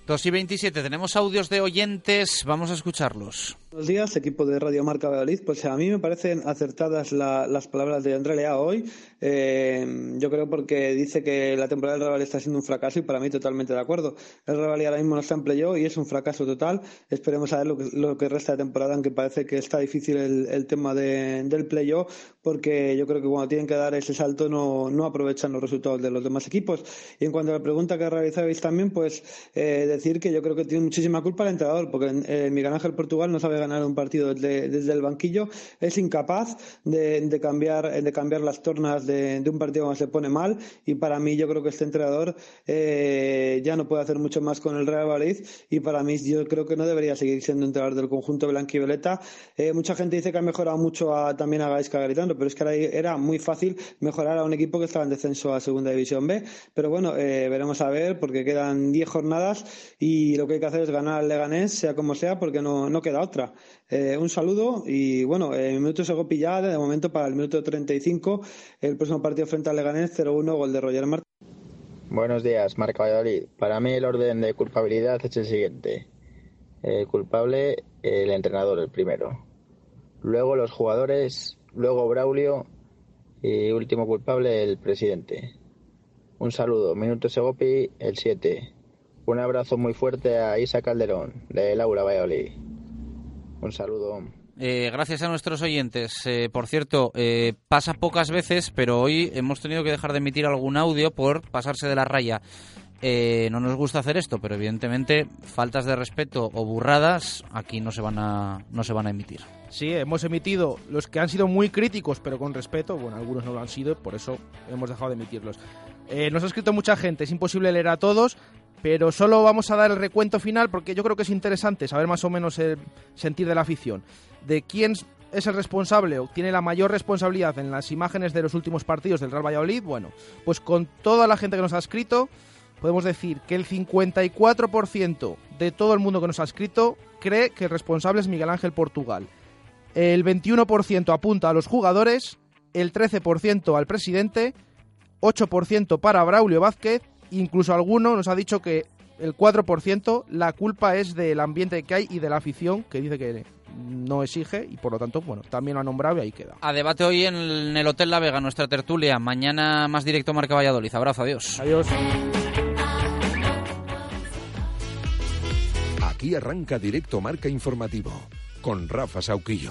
2 y 27, tenemos audios de oyentes, vamos a escucharlos. Buenos días, equipo de Radio Marca Valladolid. Pues a mí me parecen acertadas las palabras de André Lea hoy. Eh, yo creo porque dice que la temporada del Real está siendo un fracaso y para mí totalmente de acuerdo. El Real ahora mismo no está en playoff y es un fracaso total. Esperemos a ver lo que, resta de temporada, aunque parece que está difícil el, tema del playoff, porque yo creo que cuando tienen que dar ese salto no, no aprovechan los resultados de los demás equipos. Y en cuanto a la pregunta que realizabais también, pues eh, decir que yo creo que tiene muchísima culpa el entrenador, porque eh, Miguel Ángel Portugal no sabe ganar un partido desde, el banquillo, es incapaz de, cambiar, de cambiar las tornas de, un partido cuando se pone mal y para mí yo creo que este entrenador eh, ya no puede hacer mucho más con el Real Valladolid y para mí yo creo que no debería seguir siendo entrenador del conjunto blanquivioleta. Eh, mucha gente dice que ha mejorado mucho también a Gaisca Garitano, pero es que era muy fácil mejorar a un equipo que estaba en descenso a Segunda División B. Pero bueno, eh, veremos a ver porque quedan 10 jornadas y lo que hay que hacer es ganar al Leganés, sea como sea, porque no, no queda otra. Eh, un saludo y bueno, el minuto se ya de momento para el minuto 35, el próximo partido frente al Leganés 0-1, gol de Roger Martínez. Buenos días, Marca Valladolid. Para mí el orden de culpabilidad es el siguiente. El culpable, el entrenador, el primero. Luego los jugadores, luego Braulio y último culpable, el presidente. Un saludo, Minuto Segopi, el 7. Un abrazo muy fuerte a Isa Calderón, de Laura Valladolid. Un saludo. Eh, gracias a nuestros oyentes. Eh, por cierto, eh, pasa pocas veces, pero hoy hemos tenido que dejar de emitir algún audio por pasarse de la raya. No nos gusta hacer esto, pero evidentemente faltas de respeto o burradas aquí no se van a no se van a emitir. Sí, hemos emitido los que han sido muy críticos, pero con respeto. Bueno, algunos no lo han sido, por eso hemos dejado de emitirlos. nos ha escrito mucha gente, es imposible leer a todos, pero solo vamos a dar el recuento final porque yo creo que es interesante saber más o menos el sentir de la afición. De quién es el responsable o tiene la mayor responsabilidad en las imágenes de los últimos partidos del Real Valladolid. Bueno, pues con toda la gente que nos ha escrito, podemos decir que el 54% de todo el mundo que nos ha escrito cree que el responsable es Miguel Ángel Portugal. El 21% apunta a los jugadores, el 13% al presidente, 8% para Braulio Vázquez Incluso alguno nos ha dicho que el 4%, la culpa es del ambiente que hay y de la afición, que dice que no exige y por lo tanto, bueno, también lo ha nombrado y ahí queda. A debate hoy en el Hotel La Vega, nuestra tertulia. Mañana más directo Marca Valladolid. Abrazo, adiós. Adiós. Aquí arranca directo Marca Informativo con Rafa Sauquillo.